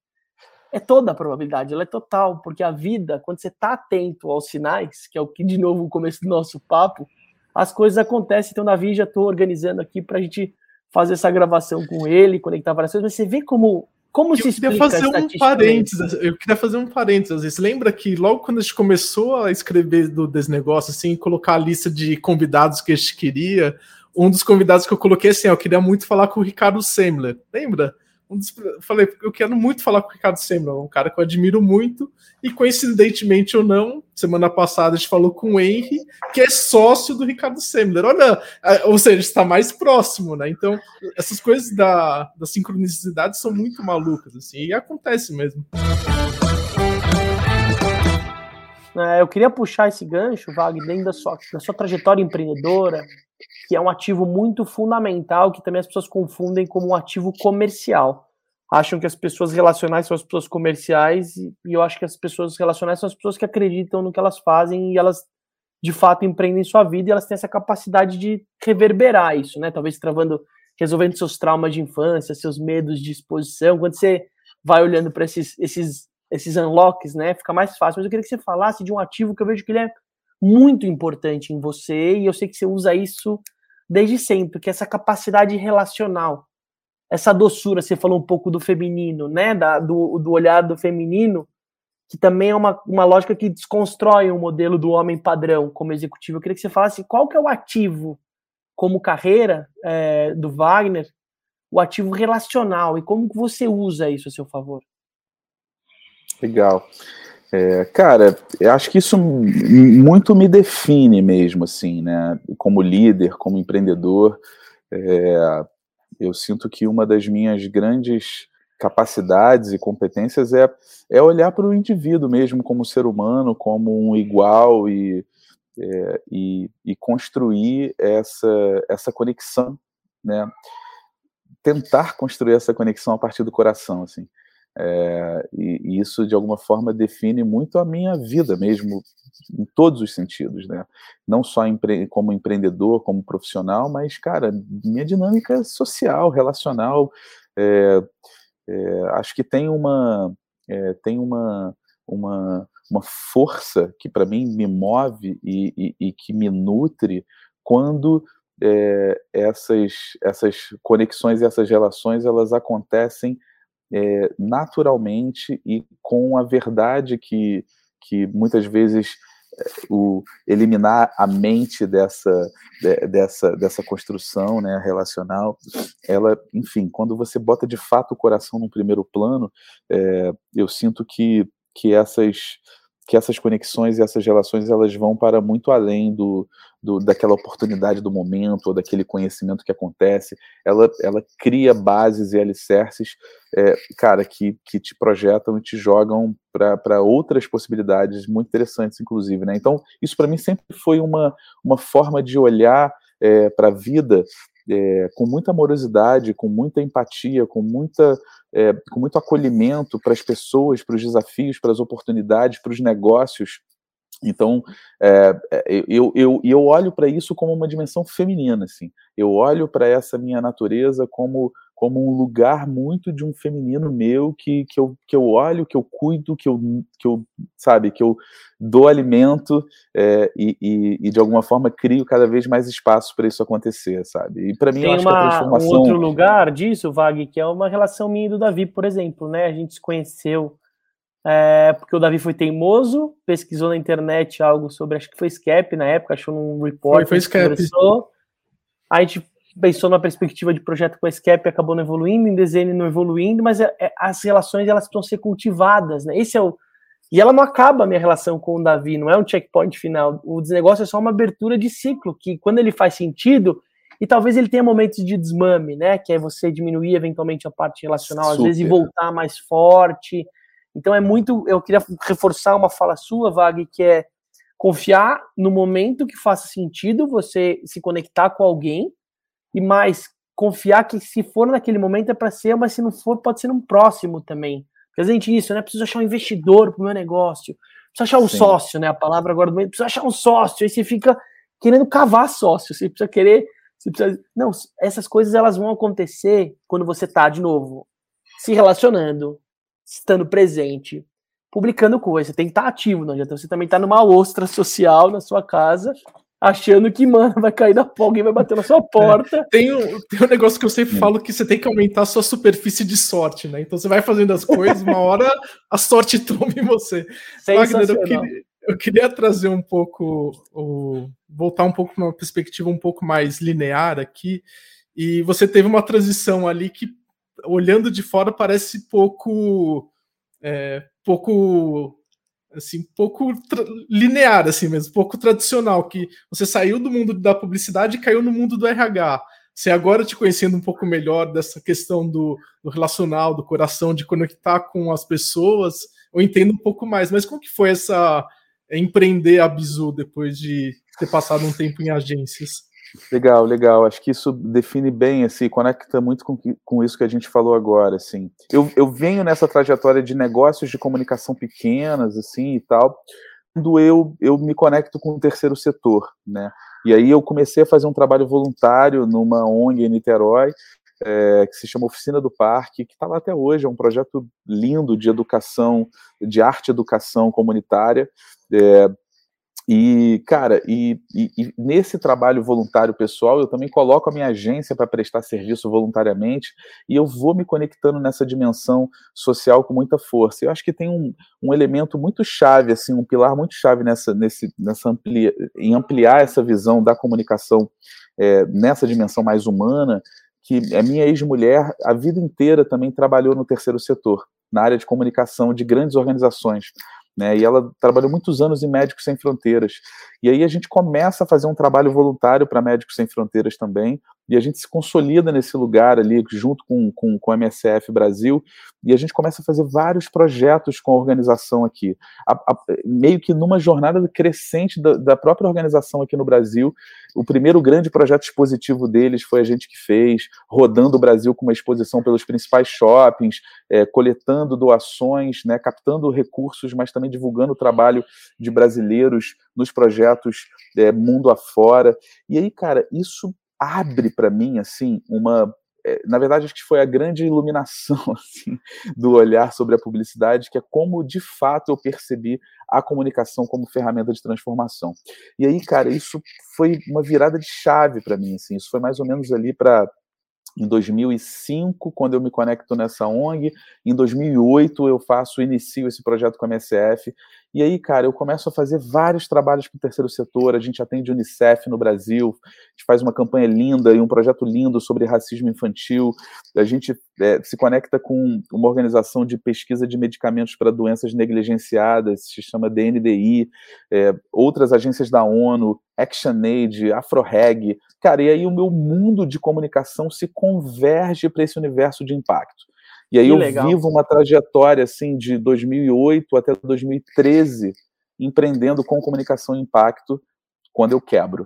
[SPEAKER 3] É toda a probabilidade, ela é total, porque a vida, quando você está atento aos sinais, que é o que, de novo, o começo do nosso papo, as coisas acontecem. Então, Davi, já estou organizando aqui para a gente fazer essa gravação com ele, conectar várias coisas, mas você vê como como eu se
[SPEAKER 2] queria fazer um parênteses, eu queria fazer um parênteses. Lembra que logo quando a gente começou a escrever do Desnegócio, assim, colocar a lista de convidados que a gente queria, um dos convidados que eu coloquei assim, eu queria muito falar com o Ricardo Semler. Lembra? Um dos, falei, eu quero muito falar com o Ricardo Semler, um cara que eu admiro muito, e coincidentemente ou não, semana passada a gente falou com o Henry, que é sócio do Ricardo Semler. Olha, ou seja, está mais próximo, né? Então, essas coisas da, da sincronicidade são muito malucas, assim, e acontece mesmo.
[SPEAKER 3] É, eu queria puxar esse gancho, Wagner, dentro da sua, da sua trajetória empreendedora, que é um ativo muito fundamental, que também as pessoas confundem como um ativo comercial. Acham que as pessoas relacionais são as pessoas comerciais, e eu acho que as pessoas relacionais são as pessoas que acreditam no que elas fazem e elas de fato empreendem sua vida e elas têm essa capacidade de reverberar isso, né? Talvez travando, resolvendo seus traumas de infância, seus medos de exposição. Quando você vai olhando para esses, esses, esses unlocks, né? Fica mais fácil. Mas eu queria que você falasse de um ativo que eu vejo que ele é muito importante em você e eu sei que você usa isso desde sempre, que é essa capacidade relacional, essa doçura. Você falou um pouco do feminino, né? Da, do, do olhar do feminino que também é uma, uma lógica que desconstrói o modelo do homem padrão como executivo. Eu queria que você falasse qual que é o ativo como carreira é, do Wagner, o ativo relacional, e como que você usa isso a seu favor.
[SPEAKER 1] Legal. É, cara, eu acho que isso muito me define mesmo, assim, né? Como líder, como empreendedor. É, eu sinto que uma das minhas grandes capacidades e competências é, é olhar para o indivíduo mesmo como ser humano, como um igual e, é, e, e, construir essa, essa conexão, né? Tentar construir essa conexão a partir do coração, assim. É, e, isso de alguma forma define muito a minha vida mesmo em todos os sentidos, né? Não só empre como empreendedor, como profissional, mas cara, minha dinâmica social, relacional, é, é, acho que tem uma é, tem uma, uma, uma força que para mim me move e, e, e, que me nutre quando é, essas essas conexões e essas relações elas acontecem é, naturalmente e com a verdade que que muitas vezes o eliminar a mente dessa dessa dessa construção né relacional ela enfim quando você bota de fato o coração no primeiro plano é, eu sinto que que essas que essas conexões e essas relações elas vão para muito além do, do daquela oportunidade do momento ou daquele conhecimento que acontece. Ela ela cria bases e alicerces é, cara que, que te projetam e te jogam para outras possibilidades muito interessantes inclusive né? Então isso para mim sempre foi uma uma forma de olhar é, para a vida é, com muita amorosidade, com muita empatia, com, muita, é, com muito acolhimento para as pessoas, para os desafios, para as oportunidades, para os negócios. Então, é, é eu, eu, eu olho para isso como uma dimensão feminina, assim. Eu olho para essa minha natureza como como um lugar muito de um feminino meu que, que, eu, que eu olho, que eu cuido, que eu, que eu sabe, que eu dou alimento é, e, e, e, de alguma forma crio cada vez mais espaço para isso acontecer, sabe? E para mim
[SPEAKER 3] Tem
[SPEAKER 1] eu acho
[SPEAKER 3] uma,
[SPEAKER 1] que a transformação...
[SPEAKER 3] um outro lugar disso, Vag, que é uma relação minha e do Davi, por exemplo, né? A gente se conheceu é, porque o Davi foi teimoso, pesquisou na internet algo sobre, acho que foi Scap na época, achou num report.
[SPEAKER 2] Foi, foi
[SPEAKER 3] Conversou, a gente pensou na perspectiva de projeto com a Scap acabou não evoluindo, em desenho não evoluindo, mas é, é, as relações elas precisam ser cultivadas, né? Esse é o e ela não acaba a minha relação com o Davi, não é um checkpoint final. O desnegócio é só uma abertura de ciclo, que quando ele faz sentido, e talvez ele tenha momentos de desmame, né? Que é você diminuir eventualmente a parte relacional, Super. às vezes, e voltar mais forte. Então é muito. Eu queria reforçar uma fala sua, Vag, que é confiar no momento que faça sentido você se conectar com alguém, e mais confiar que se for naquele momento é para ser, mas se não for, pode ser no próximo também. Gente isso, né? Preciso achar um investidor para o meu negócio, preciso achar um Sim. sócio, né? A palavra agora do momento, preciso achar um sócio, aí você fica querendo cavar sócio, você precisa querer, você precisa... Não, essas coisas elas vão acontecer quando você está de novo se relacionando, estando presente, publicando coisa. Você tem que estar tá ativo, não adianta você também estar tá numa ostra social na sua casa achando que, mano, vai cair da polga e vai bater na sua porta. É,
[SPEAKER 2] tem, um, tem um negócio que eu sempre falo que você tem que aumentar a sua superfície de sorte, né? Então você vai fazendo as coisas, uma hora a sorte toma em você. Wagner, eu queria, eu queria trazer um pouco, o, voltar um pouco para uma perspectiva um pouco mais linear aqui. E você teve uma transição ali que, olhando de fora, parece pouco. É, pouco assim, pouco linear, assim mesmo, pouco tradicional, que você saiu do mundo da publicidade e caiu no mundo do RH. Você agora te conhecendo um pouco melhor dessa questão do, do relacional, do coração, de conectar com as pessoas, eu entendo um pouco mais. Mas como que foi essa empreender a Bizu depois de ter passado um tempo em agências.
[SPEAKER 1] Legal, legal. Acho que isso define bem, assim, conecta muito com, com isso que a gente falou agora, assim. Eu, eu venho nessa trajetória de negócios de comunicação pequenas, assim, e tal, quando eu, eu me conecto com o terceiro setor, né? E aí eu comecei a fazer um trabalho voluntário numa ONG em Niterói, é, que se chama Oficina do Parque, que está lá até hoje, é um projeto lindo de educação, de arte educação comunitária, é, e, cara, e, e, e, nesse trabalho voluntário pessoal, eu também coloco a minha agência para prestar serviço voluntariamente e eu vou me conectando nessa dimensão social com muita força. Eu acho que tem um, um elemento muito chave, assim, um pilar muito chave nessa, nesse, nessa amplia, em ampliar essa visão da comunicação é, nessa dimensão mais humana, que a minha ex-mulher, a vida inteira também trabalhou no terceiro setor, na área de comunicação de grandes organizações né? E ela trabalhou muitos anos em Médicos Sem Fronteiras. E aí a gente começa a fazer um trabalho voluntário para Médicos Sem Fronteiras também, e a gente se consolida nesse lugar ali, junto com, com, com a MSF Brasil, e a gente começa a fazer vários projetos com a organização aqui, a, a, meio que numa jornada crescente da, da, própria organização aqui no Brasil. O primeiro grande projeto expositivo deles foi a gente que fez, rodando o Brasil com uma exposição pelos principais shoppings, é, coletando doações, né, captando recursos, mas também divulgando o trabalho de brasileiros nos projetos é, mundo afora. E aí, cara, isso abre para mim assim uma é, na verdade, acho que foi a grande iluminação assim, do olhar sobre a publicidade, que é como de fato eu percebi a comunicação como ferramenta de transformação. E aí, cara, isso foi uma virada de chave para mim. Assim, isso foi mais ou menos ali para em 2005, quando eu me conecto nessa ONG, em 2008 eu faço, inicio esse projeto com a MSF, e aí, cara, eu começo a fazer vários trabalhos com o terceiro setor, a gente atende Unicef no Brasil, a gente faz uma campanha linda e um projeto lindo sobre racismo infantil, a gente é, se conecta com uma organização de pesquisa de medicamentos para doenças negligenciadas, se chama DNDI, é, outras agências da ONU, ActionAid, AfroReg, cara, e aí o meu mundo de comunicação se converge para esse universo de impacto. E aí que eu legal. vivo uma trajetória assim de 2008 até 2013 empreendendo com comunicação e impacto quando eu quebro.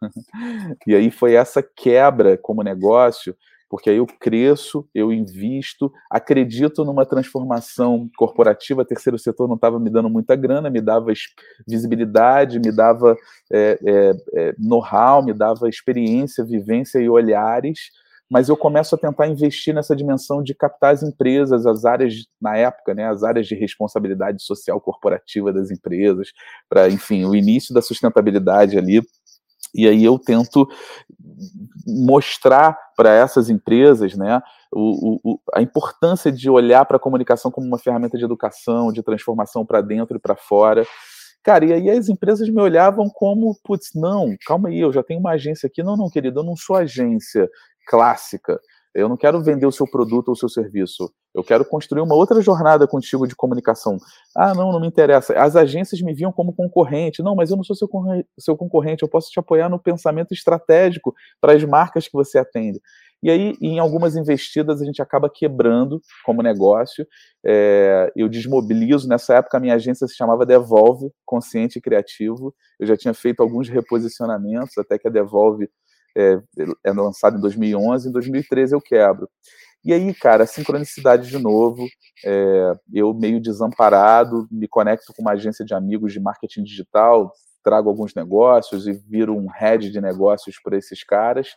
[SPEAKER 1] e aí foi essa quebra como negócio, porque aí eu cresço, eu invisto, acredito numa transformação corporativa. Terceiro setor não estava me dando muita grana, me dava visibilidade, me dava é, é, é, know-how, me dava experiência, vivência e olhares mas eu começo a tentar investir nessa dimensão de captar as empresas, as áreas, na época, né, as áreas de responsabilidade social corporativa das empresas, para, enfim, o início da sustentabilidade ali. E aí eu tento mostrar para essas empresas né, o, o, a importância de olhar para a comunicação como uma ferramenta de educação, de transformação para dentro e para fora. Cara, e aí as empresas me olhavam como, putz, não, calma aí, eu já tenho uma agência aqui. Não, não, querido, eu não sou agência, clássica. Eu não quero vender o seu produto ou o seu serviço. Eu quero construir uma outra jornada contigo de comunicação. Ah, não, não me interessa. As agências me viam como concorrente. Não, mas eu não sou seu, seu concorrente. Eu posso te apoiar no pensamento estratégico para as marcas que você atende. E aí, em algumas investidas, a gente acaba quebrando como negócio. É, eu desmobilizo. Nessa época, a minha agência se chamava Devolve, Consciente e Criativo. Eu já tinha feito alguns reposicionamentos, até que a Devolve é, é lançado em 2011, em 2013 eu quebro. E aí, cara, sincronicidade de novo, é, eu meio desamparado, me conecto com uma agência de amigos de marketing digital, trago alguns negócios e viro um head de negócios para esses caras.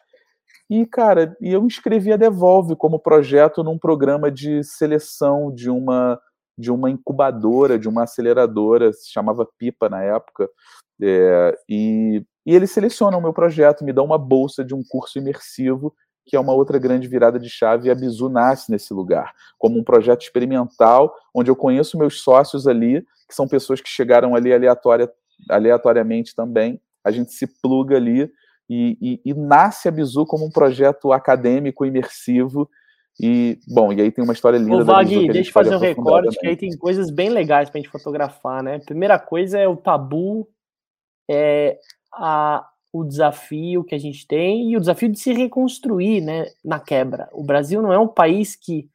[SPEAKER 1] E, cara, eu inscrevi a Devolve como projeto num programa de seleção de uma de uma incubadora, de uma aceleradora, se chamava Pipa na época, é, e e eles selecionam o meu projeto, me dão uma bolsa de um curso imersivo, que é uma outra grande virada de chave, e a Bizu nasce nesse lugar, como um projeto experimental, onde eu conheço meus sócios ali, que são pessoas que chegaram ali aleatória, aleatoriamente também, a gente se pluga ali, e, e, e nasce a Bizu como um projeto acadêmico, imersivo, e, bom, e aí tem uma história linda.
[SPEAKER 3] Ô, Vag, deixa eu fazer um recorte, que aí tem coisas bem legais para a gente fotografar, né? Primeira coisa é o tabu, é a, o desafio que a gente tem e o desafio de se reconstruir né, na quebra. O Brasil não é um país que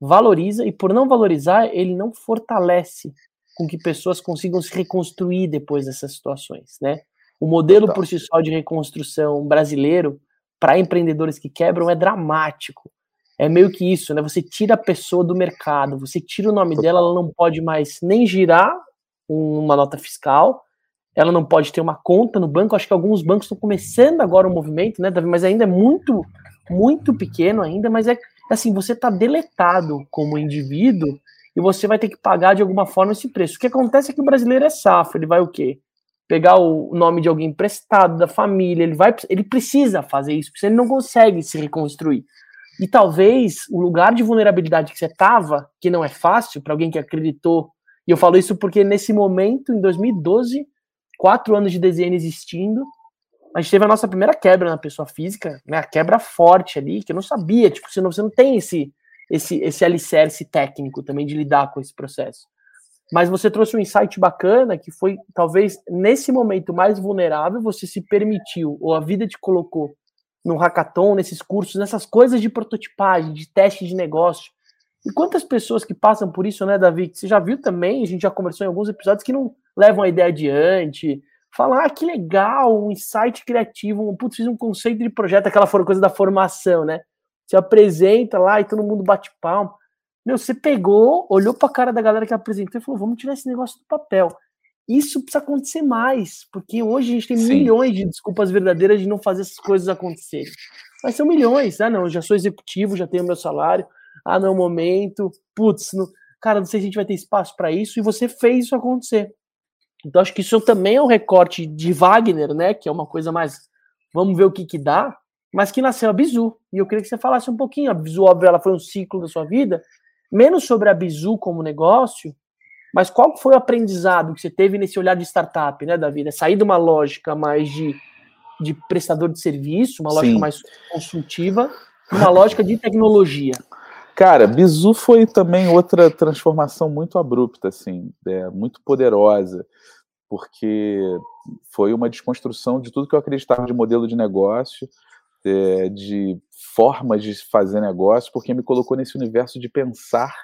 [SPEAKER 3] valoriza e, por não valorizar, ele não fortalece com que pessoas consigam se reconstruir depois dessas situações, né? O modelo Total. por si só de reconstrução brasileiro para empreendedores que quebram é dramático. É meio que isso, né? Você tira a pessoa do mercado, você tira o nome Total. dela, ela não pode mais nem girar uma nota fiscal, ela não pode ter uma conta no banco. Acho que alguns bancos estão começando agora o movimento, né, Davi? Mas ainda é muito, muito pequeno ainda, mas é assim, você está deletado como indivíduo e você vai ter que pagar de alguma forma esse preço. O que acontece é que o brasileiro é safo, ele vai o quê? Pegar o nome de alguém emprestado, da família, ele vai, ele precisa fazer isso, porque ele não consegue se reconstruir. E talvez o lugar de vulnerabilidade que você estava, que não é fácil para alguém que acreditou, e eu falo isso porque nesse momento, em 2012, quatro anos de desenho existindo, a gente teve a nossa primeira quebra na pessoa física, né? A quebra forte ali, que eu não sabia, tipo, você não, você não tem esse, esse, esse alicerce técnico também de lidar com esse processo. Mas você trouxe um insight bacana que foi, talvez, nesse momento mais vulnerável, você se permitiu, ou a vida te colocou no hackathon, nesses cursos, nessas coisas de prototipagem, de teste de negócio. E quantas pessoas que passam por isso, né, Davi? Você já viu também, a gente já conversou em alguns episódios, que não levam a ideia adiante, falar, ah, que legal, um insight criativo, um, putz, fiz um conceito de projeto, aquela coisa da formação, né? Você apresenta lá e todo mundo bate palma. Meu, você pegou, olhou para a cara da galera que apresentou e falou: vamos tirar esse negócio do papel. Isso precisa acontecer mais, porque hoje a gente tem Sim. milhões de desculpas verdadeiras de não fazer essas coisas acontecerem. Mas são milhões. Ah, não, eu já sou executivo, já tenho meu salário. Ah, não, é momento. Putz, não... cara, não sei se a gente vai ter espaço para isso. E você fez isso acontecer. Então acho que isso também é um recorte de Wagner, né? Que é uma coisa mais. Vamos ver o que que dá. Mas que nasceu a Bizu. E eu queria que você falasse um pouquinho. A Bizu, óbvio, ela foi um ciclo da sua vida. Menos sobre a Bizu como negócio, mas qual foi o aprendizado que você teve nesse olhar de startup, né, Davi? É sair de uma lógica mais de, de prestador de serviço, uma lógica Sim. mais consultiva, uma lógica de tecnologia.
[SPEAKER 1] Cara, Bizu foi também outra transformação muito abrupta, assim, é, muito poderosa, porque foi uma desconstrução de tudo que eu acreditava de modelo de negócio, é, de formas de fazer negócio, porque me colocou nesse universo de pensar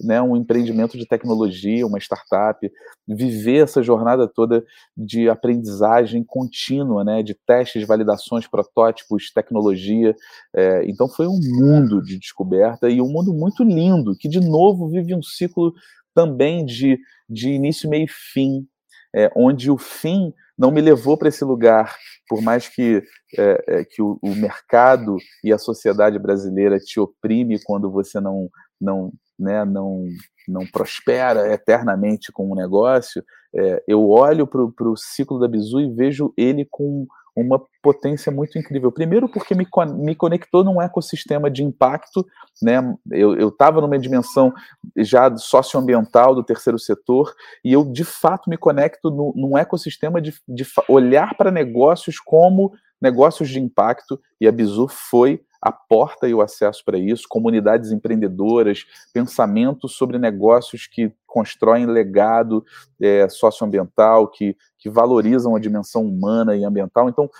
[SPEAKER 1] né, um empreendimento de tecnologia, uma startup, viver essa jornada toda de aprendizagem contínua, né, de testes, validações, protótipos, tecnologia. É, então foi um mundo de descoberta e um mundo muito lindo, que de novo vive um ciclo também de, de início, meio e fim, é, onde o fim não me levou para esse lugar, por mais que, é, que o, o, mercado e a sociedade brasileira te oprime quando você não, não, né, não, não prospera eternamente com um negócio, é, eu olho para o ciclo da Bizu e vejo ele com uma potência muito incrível. Primeiro, porque me, me conectou num ecossistema de impacto, né? Eu estava numa dimensão já socioambiental do terceiro setor, e eu de fato me conecto no, num ecossistema de, de olhar para negócios como negócios de impacto, e a Bizu foi a porta e o acesso para isso, comunidades empreendedoras, pensamento sobre negócios que constroem legado é, socioambiental, que, que valorizam a dimensão humana e ambiental. Então,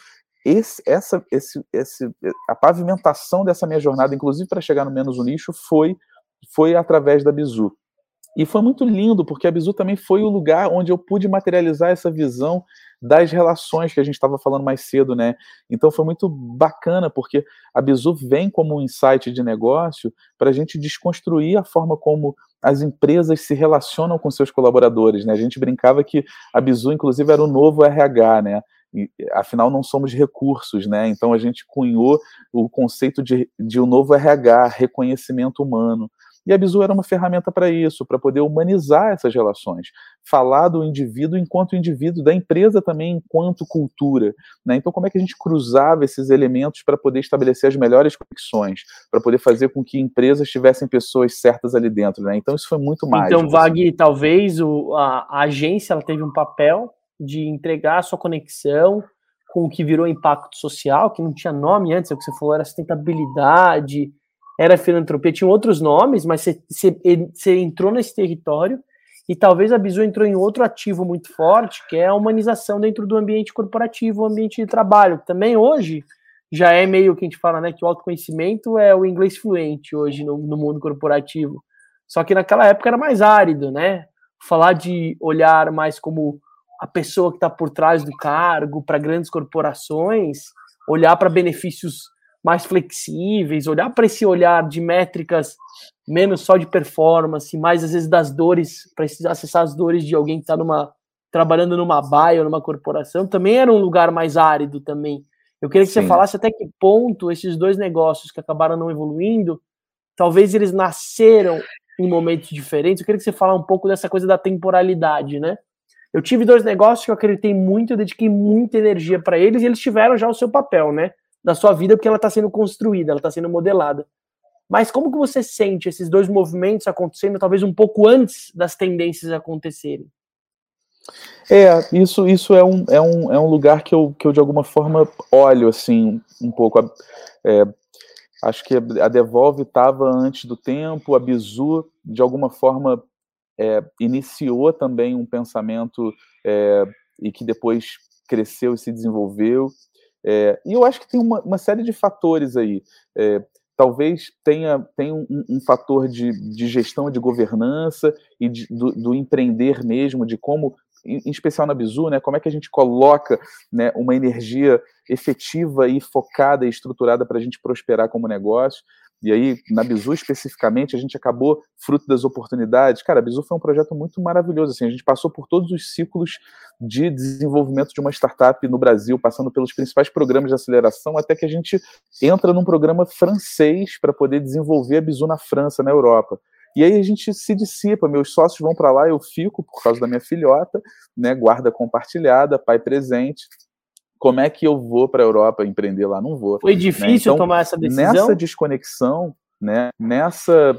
[SPEAKER 1] esse, essa, esse, esse, a pavimentação dessa minha jornada, inclusive para chegar no Menos o Lixo, foi, foi através da Bizu. E foi muito lindo, porque a Bizu também foi o lugar onde eu pude materializar essa visão das relações que a gente estava falando mais cedo, né? Então foi muito bacana, porque a Bizu vem como um insight de negócio para a gente desconstruir a forma como as empresas se relacionam com seus colaboradores, né? A gente brincava que a Bizu, inclusive, era o novo RH, né? E, afinal, não somos recursos, né? Então a gente cunhou o conceito de, de um novo RH, reconhecimento humano. E a Bizu era uma ferramenta para isso, para poder humanizar essas relações, falar do indivíduo enquanto indivíduo, da empresa também enquanto cultura. Né? Então, como é que a gente cruzava esses elementos para poder estabelecer as melhores conexões, para poder fazer com que empresas tivessem pessoas certas ali dentro? Né? Então, isso foi muito mais.
[SPEAKER 3] Então, Vag, talvez o, a, a agência teve um papel de entregar a sua conexão com o que virou impacto social, que não tinha nome antes, é o que você falou, era sustentabilidade, era filantropia, tinha outros nomes, mas você, entrou nesse território e talvez a Bizu entrou em outro ativo muito forte, que é a humanização dentro do ambiente corporativo, o ambiente de trabalho. Também hoje já é meio que a gente fala, né, que o autoconhecimento é o inglês fluente hoje no, no mundo corporativo. Só que naquela época era mais árido, né? falar de olhar mais como a pessoa que está por trás do cargo para grandes corporações, olhar para benefícios mais flexíveis, olhar para esse olhar de métricas menos só de performance, mais às vezes das dores, para acessar as dores de alguém que está numa trabalhando numa baia ou numa corporação, também era um lugar mais árido também. Eu queria que Sim. você falasse até que ponto esses dois negócios que acabaram não evoluindo, talvez eles nasceram em momentos diferentes. Eu queria que você falasse um pouco dessa coisa da temporalidade, né? Eu tive dois negócios que eu acreditei muito, eu dediquei muita energia para eles e eles tiveram já o seu papel, né? Da sua vida, porque ela está sendo construída, ela está sendo modelada. Mas como que você sente esses dois movimentos acontecendo, talvez um pouco antes das tendências acontecerem?
[SPEAKER 1] É, isso, isso é, um, é, um, é um lugar que eu, que eu, de alguma forma, olho, assim, um pouco. É, acho que a Devolve estava antes do tempo, a Bizu, de alguma forma, é, iniciou também um pensamento é, e que depois cresceu e se desenvolveu. É, e eu acho que tem uma, uma série de fatores aí. É, talvez tenha, tenha um, um, fator de, de gestão, de governança e de, do, do, empreender mesmo, de como, em, em, especial na Bizu, né, como é que a gente coloca né, uma energia efetiva e focada e estruturada para a gente prosperar como negócio. E aí, na Bizu especificamente, a gente acabou fruto das oportunidades. Cara, a Bizu foi um projeto muito maravilhoso. Assim, a gente passou por todos os ciclos de desenvolvimento de uma startup no Brasil, passando pelos principais programas de aceleração, até que a gente entra num programa francês para poder desenvolver a Bizu na França, na Europa. E aí a gente se dissipa, meus sócios vão para lá, eu fico por causa da minha filhota, né, guarda compartilhada, pai presente como é que eu vou para a Europa empreender lá? Não vou.
[SPEAKER 3] Foi né? difícil né? então, tomar essa decisão?
[SPEAKER 1] Nessa desconexão, né, nessa,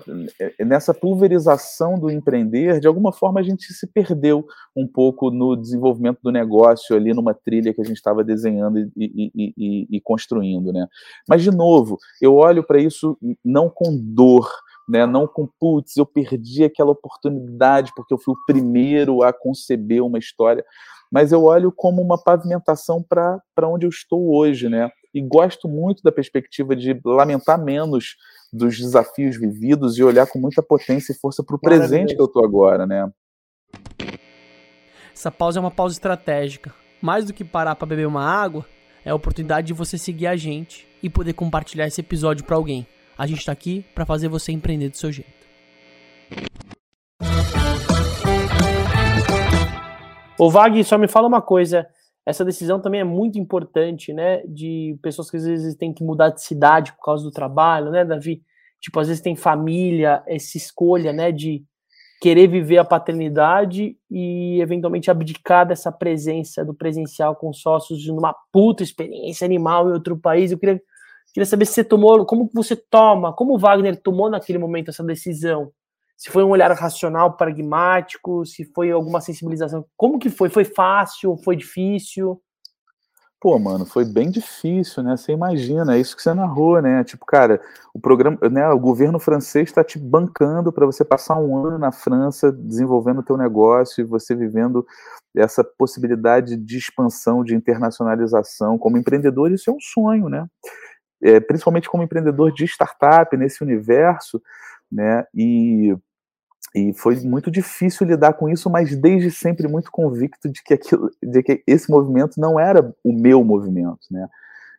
[SPEAKER 1] nessa pulverização do empreender, de alguma forma a gente se perdeu um pouco no desenvolvimento do negócio ali numa trilha que a gente estava desenhando e, e, e, e, construindo, né? Mas de novo, eu olho para isso não com dor, né? Não com putz, eu perdi aquela oportunidade porque eu fui o primeiro a conceber uma história, mas eu olho como uma pavimentação para onde eu estou hoje, né? E gosto muito da perspectiva de lamentar menos dos desafios vividos e olhar com muita potência e força para o presente que eu estou agora, né?
[SPEAKER 4] Essa pausa é uma pausa estratégica. Mais do que parar para beber uma água, é a oportunidade de você seguir a gente e poder compartilhar esse episódio para alguém. A gente está aqui para fazer você empreender do seu jeito.
[SPEAKER 3] O Vag, só me fala uma coisa. Essa decisão também é muito importante, né? De pessoas que às vezes têm que mudar de cidade por causa do trabalho, né, Davi? Tipo, às vezes tem família, essa escolha, né, de querer viver a paternidade e eventualmente abdicar dessa presença do presencial com sócios numa puta experiência animal em outro país. Eu queria, queria saber se você tomou, como você toma, como o Wagner tomou naquele momento essa decisão se foi um olhar racional, pragmático, se foi alguma sensibilização. Como que foi? Foi fácil? Foi difícil?
[SPEAKER 1] Pô, mano, foi bem difícil, né? Você imagina, é isso que você narrou, né? Tipo, cara, o programa, né, o governo francês está te bancando para você passar um ano na França desenvolvendo o teu negócio e você vivendo essa possibilidade de expansão, de internacionalização. Como empreendedor, isso é um sonho, né? É, principalmente como empreendedor de startup nesse universo, né? E, e foi muito difícil lidar com isso, mas desde sempre muito convicto de que, aquilo, de que esse movimento não era o meu movimento, né?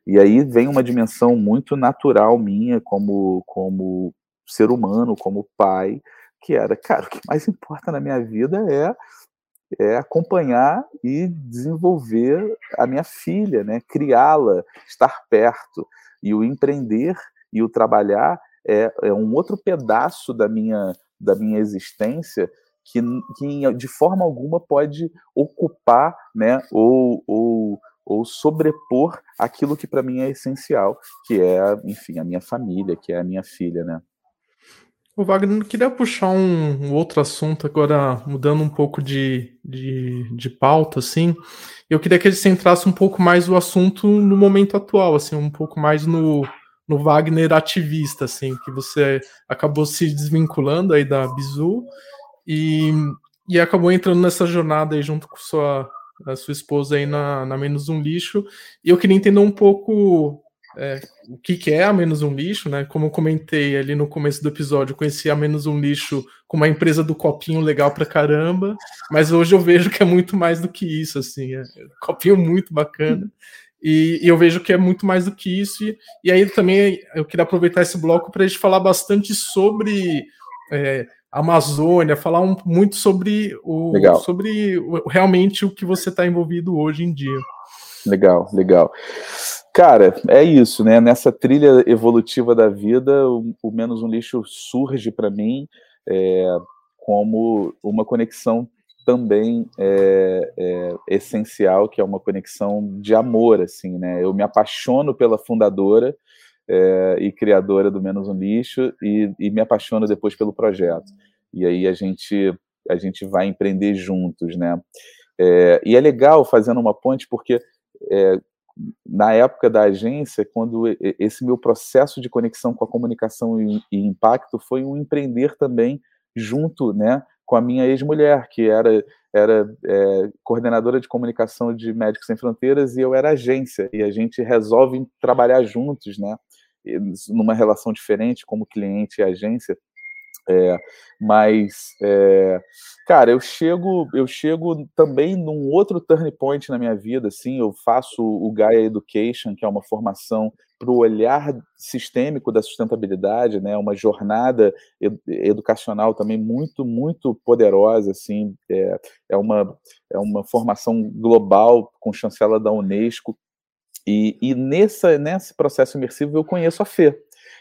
[SPEAKER 1] E aí vem uma dimensão muito natural minha como, como ser humano, como pai, que era, cara, o que mais importa na minha vida é é acompanhar e desenvolver a minha filha, né? Criá-la, estar perto e o empreender e o trabalhar é, é um outro pedaço da minha, da minha existência que, que de forma alguma pode ocupar né, ou, ou, ou sobrepor aquilo que para mim é essencial, que é, enfim, a minha família, que é a minha filha, né?
[SPEAKER 2] O Wagner, eu queria puxar um, um, outro assunto agora, mudando um pouco de, de, de pauta, assim. Eu queria que ele centrasse um pouco mais o assunto no momento atual, assim, um pouco mais no, no Wagner ativista, assim, que você acabou se desvinculando aí da Bizu e, e acabou entrando nessa jornada aí junto com sua, a sua esposa aí na, na Menos Um Lixo. E eu queria entender um pouco é, o que, que é a Menos Um Lixo, né? Como eu comentei ali no começo do episódio, eu conheci a Menos Um Lixo com uma empresa do copinho legal pra caramba, mas hoje eu vejo que é muito mais do que isso, assim, é, copinho muito bacana. E, e, eu vejo que é muito mais do que isso. E, e aí também eu queria aproveitar esse bloco para a gente falar bastante sobre é, Amazônia, falar um, muito sobre o legal. sobre o, realmente o que você está envolvido hoje em dia.
[SPEAKER 1] Legal, legal. Cara, é isso, né? Nessa trilha evolutiva da vida, o, o menos um lixo surge para mim é, como uma conexão também é, é, essencial, que é uma conexão de amor, assim, né? Eu me apaixono pela fundadora é, e criadora do Menos um Lixo e, e, me apaixono depois pelo projeto. E aí a gente a gente vai empreender juntos, né? É, e é legal fazendo uma ponte porque é, na época da agência, quando esse meu processo de conexão com a comunicação e, e impacto foi um empreender também junto, né, com a minha ex-mulher, que era era é, coordenadora de comunicação de Médicos Sem Fronteiras e eu era agência e a gente resolve trabalhar juntos, né, numa relação diferente como cliente e agência é, mas, é, cara, eu chego, eu chego também num outro turning point na minha vida, assim, eu faço o Gaia Education, que é uma formação para o olhar sistêmico da sustentabilidade, né, uma jornada ed educacional também muito, muito poderosa, assim, é, é, uma, é uma formação global com chancela da Unesco, e, e nessa, nesse processo imersivo eu conheço a Fê,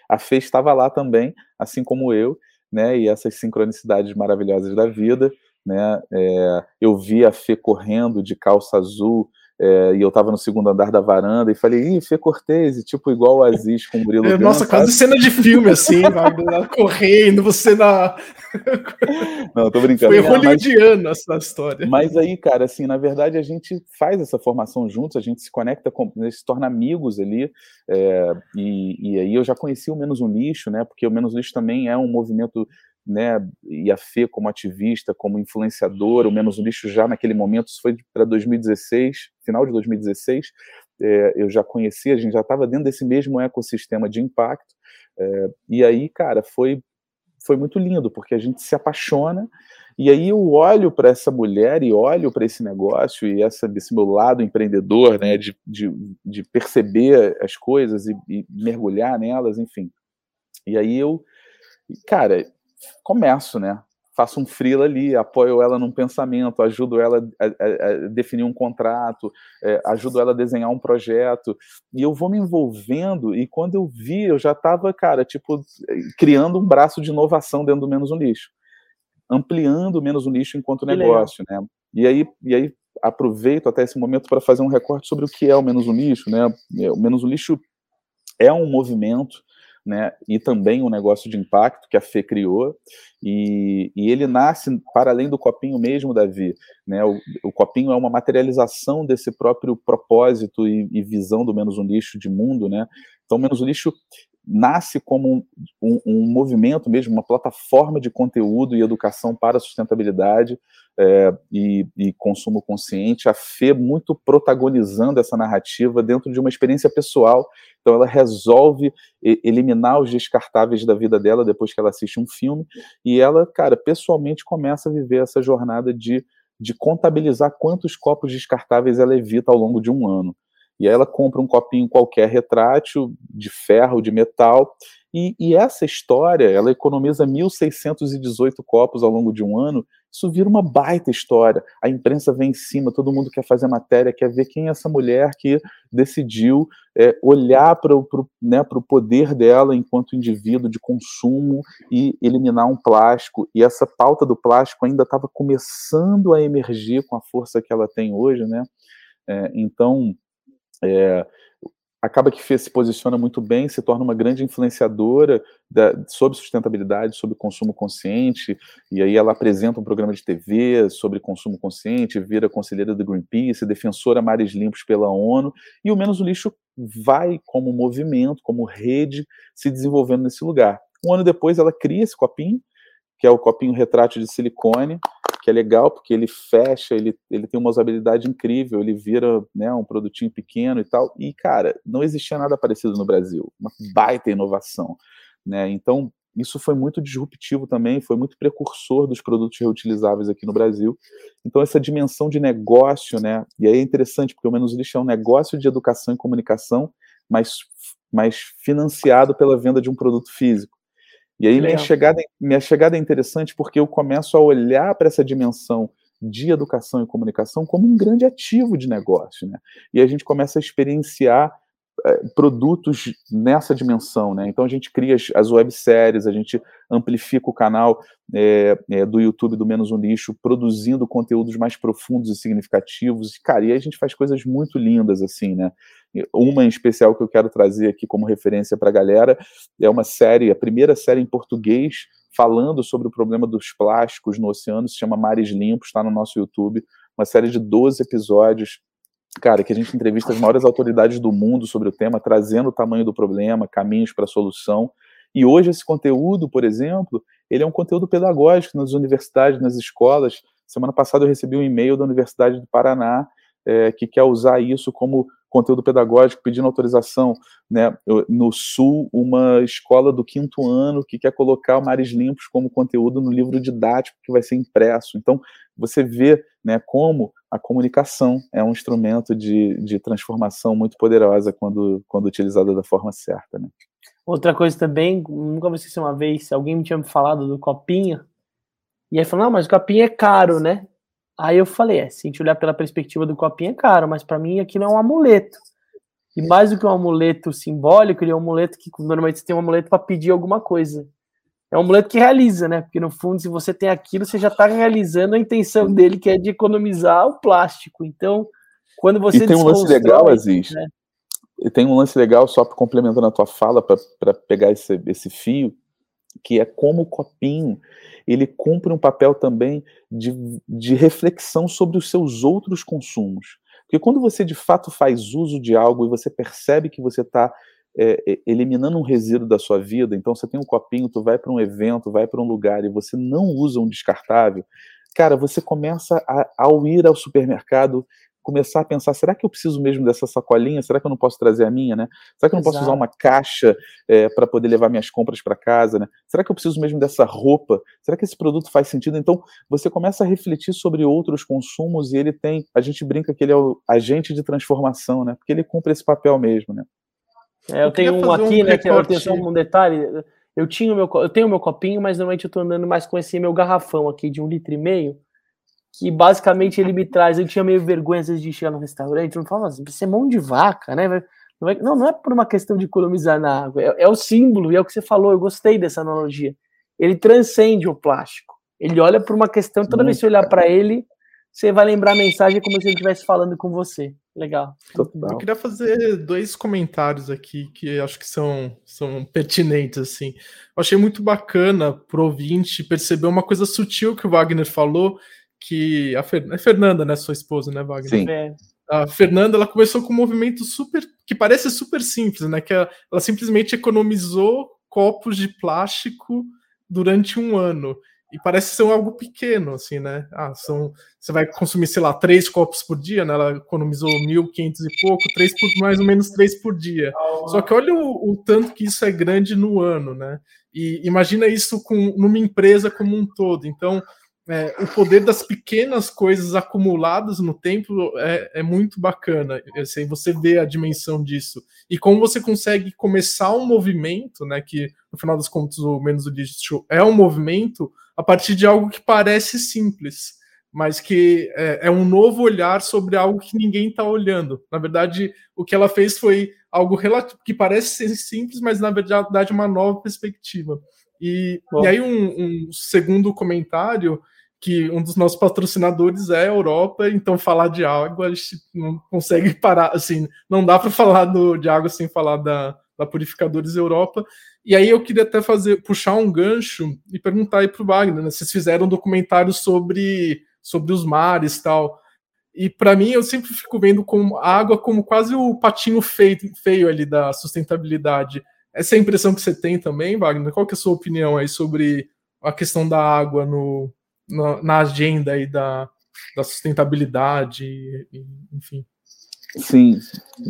[SPEAKER 1] a Fê estava lá também, assim como eu, né, e essas sincronicidades maravilhosas da vida, né, é, eu vi a Fê correndo de calça azul, é, e eu estava no segundo andar da varanda e falei, ih, Fê Cortez, tipo igual o Aziz com o Murilo
[SPEAKER 2] é, Nossa, quase cena de filme, assim, correndo, você na...
[SPEAKER 1] Não, tô brincando.
[SPEAKER 2] Foi hollywoodiano essa história.
[SPEAKER 1] Mas aí, cara, assim, na verdade a gente faz essa formação juntos, a gente se conecta, com, se torna amigos ali, é, e, e aí eu já conheci o Menos um Lixo, né, porque o Menos Lixo também é um movimento né, e a Fê como ativista, como influenciadora, o Menos Lixo já naquele momento, isso foi para 2016, final de 2016, é, eu já conhecia, a gente já estava dentro desse mesmo ecossistema de impacto, é, e aí, cara, foi, foi muito lindo, porque a gente se apaixona, e aí eu olho para essa mulher e olho para esse negócio e essa, esse meu lado empreendedor, né, de, de, de perceber as coisas e, e mergulhar nelas, enfim. E aí eu, cara, começo, né? Faço um freela ali, apoio ela num pensamento, ajudo ela a, a, a definir um contrato, é, ajudo ela a desenhar um projeto, e eu vou me envolvendo, e quando eu vi, eu já estava, cara, tipo, criando um braço de inovação dentro do Menos um Lixo, ampliando o Menos um Lixo enquanto negócio, né? E aí, e aí aproveito até esse momento para fazer um recorte sobre o que é o Menos um Lixo, né? O Menos um Lixo é um movimento né, e também um negócio de impacto que a Fê criou, e, e ele nasce para além do copinho mesmo, Davi. Né, o, o copinho é uma materialização desse próprio propósito e, e, visão do Menos um Lixo de mundo. Né? Então, Menos um Lixo nasce como um, um, um, movimento mesmo, uma plataforma de conteúdo e educação para sustentabilidade é, e, e, consumo consciente, a Fê muito protagonizando essa narrativa dentro de uma experiência pessoal, então ela resolve eliminar os descartáveis da vida dela depois que ela assiste um filme, e ela, cara, pessoalmente começa a viver essa jornada de, de contabilizar quantos copos descartáveis ela evita ao longo de um ano. E aí ela compra um copinho qualquer retrátil, de ferro, de metal, e, e essa história, ela economiza 1.618 copos ao longo de um ano, isso vira uma baita história. A imprensa vem em cima, todo mundo quer fazer matéria, quer ver quem é essa mulher que decidiu é, olhar para o né, poder dela enquanto indivíduo de consumo e eliminar um plástico. E essa pauta do plástico ainda estava começando a emergir com a força que ela tem hoje, né? É, então, é, acaba que Fê se posiciona muito bem, se torna uma grande influenciadora da, sobre sustentabilidade, sobre consumo consciente, e aí ela apresenta um programa de TV sobre consumo consciente, vira conselheira do Greenpeace, defensora mares limpos pela ONU, e o Menos o Lixo vai como movimento, como rede, se desenvolvendo nesse lugar. Um ano depois ela cria esse copinho, que é o copinho retrátil de silicone, que é legal, porque ele fecha, ele, ele tem uma usabilidade incrível, ele vira né, um produtinho pequeno e tal. E, cara, não existia nada parecido no Brasil. Uma baita inovação. Né? Então, isso foi muito disruptivo também, foi muito precursor dos produtos reutilizáveis aqui no Brasil. Então, essa dimensão de negócio, né? E aí é interessante, porque o Menos Lixo é um negócio de educação e comunicação, mas, mas financiado pela venda de um produto físico. E aí minha chegada, minha chegada é interessante porque eu começo a olhar para essa dimensão de educação e comunicação como um grande ativo de negócio, né? E a gente começa a experienciar é, produtos nessa dimensão, né? Então a gente cria as, as webséries, a gente amplifica o canal é, é, do YouTube do Menos um Lixo, produzindo conteúdos mais profundos e significativos. Cara, e aí a gente faz coisas muito lindas, assim, né? Uma em especial que eu quero trazer aqui como referência para a galera é uma série, a primeira série em português falando sobre o problema dos plásticos no oceano, se chama Mares Limpos, está no nosso YouTube, uma série de 12 episódios cara, que a gente entrevista as maiores autoridades do mundo sobre o tema, trazendo o tamanho do problema, caminhos para a solução. E hoje esse conteúdo, por exemplo, ele é um conteúdo pedagógico nas universidades, nas escolas. Semana passada eu recebi um e-mail da Universidade do Paraná é, que quer usar isso como conteúdo pedagógico, pedindo autorização. Né? No Sul, uma escola do quinto ano que quer colocar o Mares Limpos como conteúdo no livro didático que vai ser impresso. Então, você vê né, como a comunicação é um instrumento de, de transformação muito poderosa quando, quando utilizada da forma certa. Né?
[SPEAKER 3] Outra coisa também, nunca vou esquecer uma vez, alguém me tinha falado do copinho, e aí falou, não, mas o copinho é caro, né? Aí eu falei, é, se a gente olhar pela perspectiva do copinho é caro, mas para mim aquilo é um amuleto. E mais do que um amuleto simbólico, ele é um amuleto que normalmente você tem um amuleto para pedir alguma coisa. É um amuleto que realiza, né? Porque no fundo, se você tem aquilo, você já está realizando a intenção dele, que é de economizar o plástico. Então, quando você.
[SPEAKER 1] E tem um lance legal, Aziz. Né? E tem um lance legal, só complementando a tua fala, para pegar esse, esse fio, que é como o copinho ele cumpre um papel também de, de reflexão sobre os seus outros consumos. Porque quando você de fato faz uso de algo e você percebe que você está é, é, eliminando um resíduo da sua vida, então você tem um copinho, tu vai para um evento, vai para um lugar e você não usa um descartável, cara, você começa a, ao ir ao supermercado começar a pensar, será que eu preciso mesmo dessa sacolinha? Será que eu não posso trazer a minha, né? Será que eu não Exato. posso usar uma caixa é, para poder levar minhas compras para casa, né? Será que eu preciso mesmo dessa roupa? Será que esse produto faz sentido? Então, você começa a refletir sobre outros consumos e ele tem, a gente brinca que ele é o agente de transformação, né? Porque ele cumpre esse papel mesmo, né?
[SPEAKER 3] É, eu, eu tenho um aqui, um né, que eu tenho só um detalhe, eu tinha meu, eu tenho o meu copinho, mas normalmente eu tô andando mais com esse meu garrafão aqui de um litro e meio, que basicamente ele me traz. Eu tinha meio vergonha às vezes de chegar no restaurante, eu não falava, você é mão de vaca, né? Não, não é por uma questão de economizar na água, é, é o símbolo, e é o que você falou, eu gostei dessa analogia. Ele transcende o plástico. Ele olha por uma questão, toda vez que você olhar para ele, você vai lembrar a mensagem como se ele estivesse falando com você. Legal.
[SPEAKER 2] Total. Eu queria fazer dois comentários aqui que acho que são, são pertinentes, assim. Eu achei muito bacana pro ouvinte perceber uma coisa sutil que o Wagner falou, que a Fer... é Fernanda, né, sua esposa, né, Wagner?
[SPEAKER 1] Sim. É.
[SPEAKER 2] A Fernanda, ela começou com um movimento super que parece super simples, né, que ela, ela simplesmente economizou copos de plástico durante um ano. E parece ser algo pequeno, assim, né? Ah, são, você vai consumir, sei lá, três copos por dia, né? Ela economizou 1.500 e pouco, três por, mais ou menos três por dia. Só que olha o, o, tanto que isso é grande no ano, né? E imagina isso com, numa empresa como um todo. Então, é, o poder das pequenas coisas acumuladas no tempo é, é muito bacana. Assim, você vê a dimensão disso. E como você consegue começar um movimento, né? Que no final das contas o Menos do Lixo é um movimento a partir de algo que parece simples, mas que é, é um novo olhar sobre algo que ninguém está olhando. Na verdade, o que ela fez foi algo que parece ser simples, mas na verdade uma nova perspectiva. E, e aí um, um segundo comentário que um dos nossos patrocinadores é a Europa, então falar de água a gente não consegue parar, assim, não dá para falar do, de água sem falar da, da Purificadores Europa. E aí eu queria até fazer puxar um gancho e perguntar aí para o Wagner, né? vocês fizeram um documentário sobre, sobre os mares tal. E para mim eu sempre fico vendo como a água como quase o patinho feio, feio ali da sustentabilidade. Essa é a impressão que você tem também, Wagner? Qual que é a sua opinião aí sobre a questão da água no, na, na agenda aí da, da sustentabilidade, enfim.
[SPEAKER 1] Sim,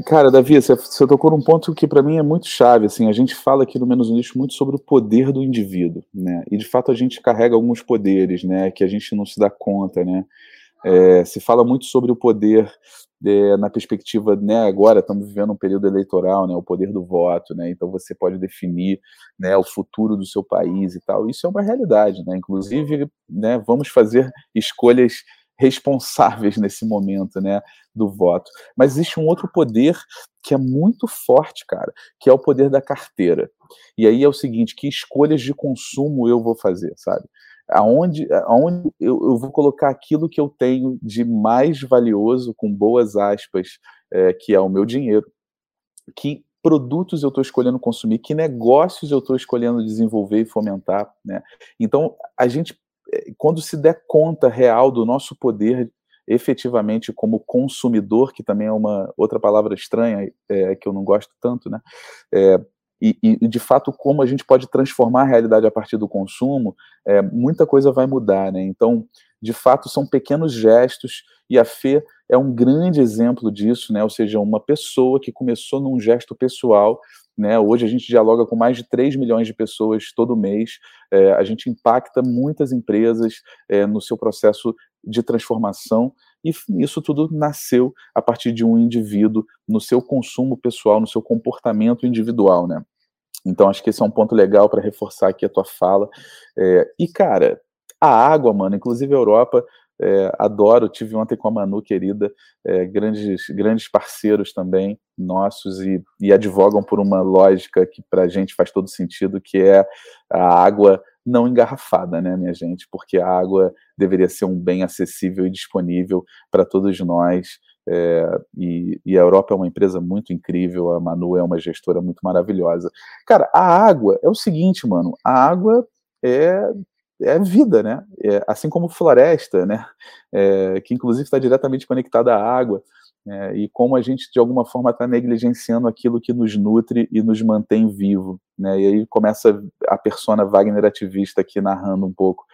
[SPEAKER 1] cara, Davi, você, você tocou num ponto que para mim é muito chave. Assim, a gente fala aqui no Menos um Lixo muito sobre o poder do indivíduo, né? E de fato a gente carrega alguns poderes, né? Que a gente não se dá conta, né? É, se fala muito sobre o poder é, na perspectiva, né? Agora estamos vivendo um período eleitoral, né? O poder do voto, né? Então você pode definir, né? O futuro do seu país e tal. Isso é uma realidade, né? Inclusive, né? Vamos fazer escolhas responsáveis nesse momento, né, do voto. Mas existe um outro poder que é muito forte, cara, que é o poder da carteira. E aí é o seguinte, que escolhas de consumo eu vou fazer, sabe? Aonde, aonde eu, eu vou colocar aquilo que eu tenho de mais valioso, com boas aspas, é, que é o meu dinheiro. Que produtos eu estou escolhendo consumir, que negócios eu estou escolhendo desenvolver e fomentar, né? Então, a gente é, quando se der conta real do nosso poder efetivamente como consumidor, que também é uma outra palavra estranha é, que eu não gosto tanto, né? É, e, e, de fato como a gente pode transformar a realidade a partir do consumo, é, muita coisa vai mudar, né? Então, de fato, são pequenos gestos e a Fê é um grande exemplo disso, né? Ou seja, uma pessoa que começou num gesto pessoal né? Hoje a gente dialoga com mais de 3 milhões de pessoas todo mês, é, a gente impacta muitas empresas é, no seu processo de transformação, e isso tudo nasceu a partir de um indivíduo no seu consumo pessoal, no seu comportamento individual. Né? Então, acho que esse é um ponto legal para reforçar aqui a tua fala. É, e, cara, a água, mano, inclusive a Europa é, adoro, tive ontem com a Manu, querida, é, grandes, grandes parceiros também nossos e, e advogam por uma lógica que para a gente faz todo sentido, que é a água não engarrafada, né, minha gente? Porque a água deveria ser um bem acessível e disponível para todos nós. É, e, e, a Europa é uma empresa muito incrível, a Manu é uma gestora muito maravilhosa. Cara, a água é o seguinte, mano, a água é é vida, né? É, assim como floresta, né? É, que inclusive está diretamente conectada à água. É, e como a gente de alguma forma está negligenciando aquilo que nos nutre e nos mantém vivo, né? E aí começa a persona Wagner ativista aqui narrando um pouco.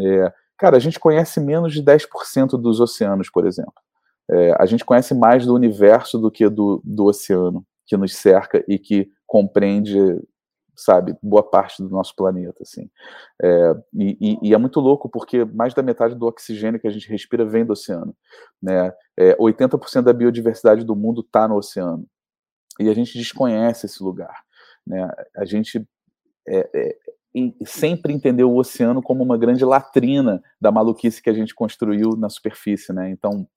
[SPEAKER 1] É, cara, a gente conhece menos de 10% dos oceanos, por exemplo. É, a gente conhece mais do universo do que do, do oceano que nos cerca e que compreende sabe, boa parte do nosso planeta, assim. É, e, e, é muito louco porque mais da metade do oxigênio que a gente respira vem do oceano, né? É, 80% da biodiversidade do mundo está no oceano e a gente desconhece esse lugar, né? A gente é, é, sempre entendeu o oceano como uma grande latrina da maluquice que a gente construiu na superfície, né? Então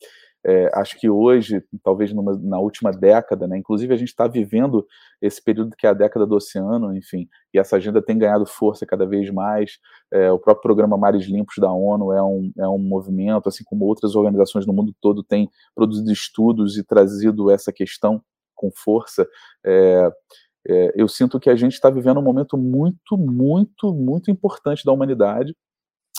[SPEAKER 1] é, acho que hoje, talvez numa, na última década, né, inclusive a gente está vivendo esse período que é a década do oceano, enfim, e essa agenda tem ganhado força cada vez mais. É, o próprio programa Mares Limpos da ONU é um, é um movimento, assim como outras organizações no mundo todo têm produzido estudos e trazido essa questão com força. É, é eu sinto que a gente está vivendo um momento muito, muito, muito importante da humanidade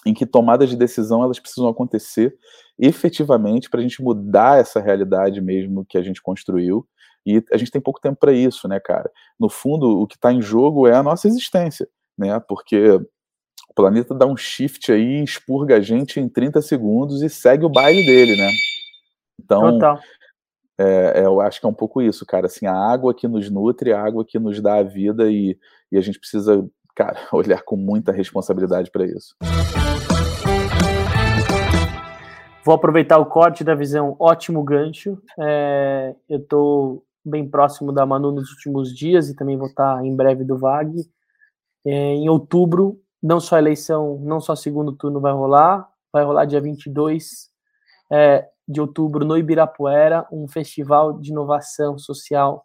[SPEAKER 1] em que tomadas de decisão elas precisam acontecer efetivamente para a gente mudar essa realidade mesmo que a gente construiu e a gente tem pouco tempo para isso, né, cara? No fundo, o que está em jogo é a nossa existência, né? Porque o planeta dá um shift aí, expurga a gente em 30 segundos e segue o baile dele, né? Então, é, é, eu acho que é um pouco isso, cara. Assim, a água que nos nutre, a água que nos dá a vida e, e a gente precisa, cara, olhar com muita responsabilidade para isso.
[SPEAKER 3] Vou aproveitar o corte da visão, ótimo gancho. É, eu estou bem próximo da Manu nos últimos dias e também vou estar em breve do VAG. É, em outubro, não só eleição, não só segundo turno vai rolar, vai rolar dia 22 é, de outubro no Ibirapuera, um festival de inovação social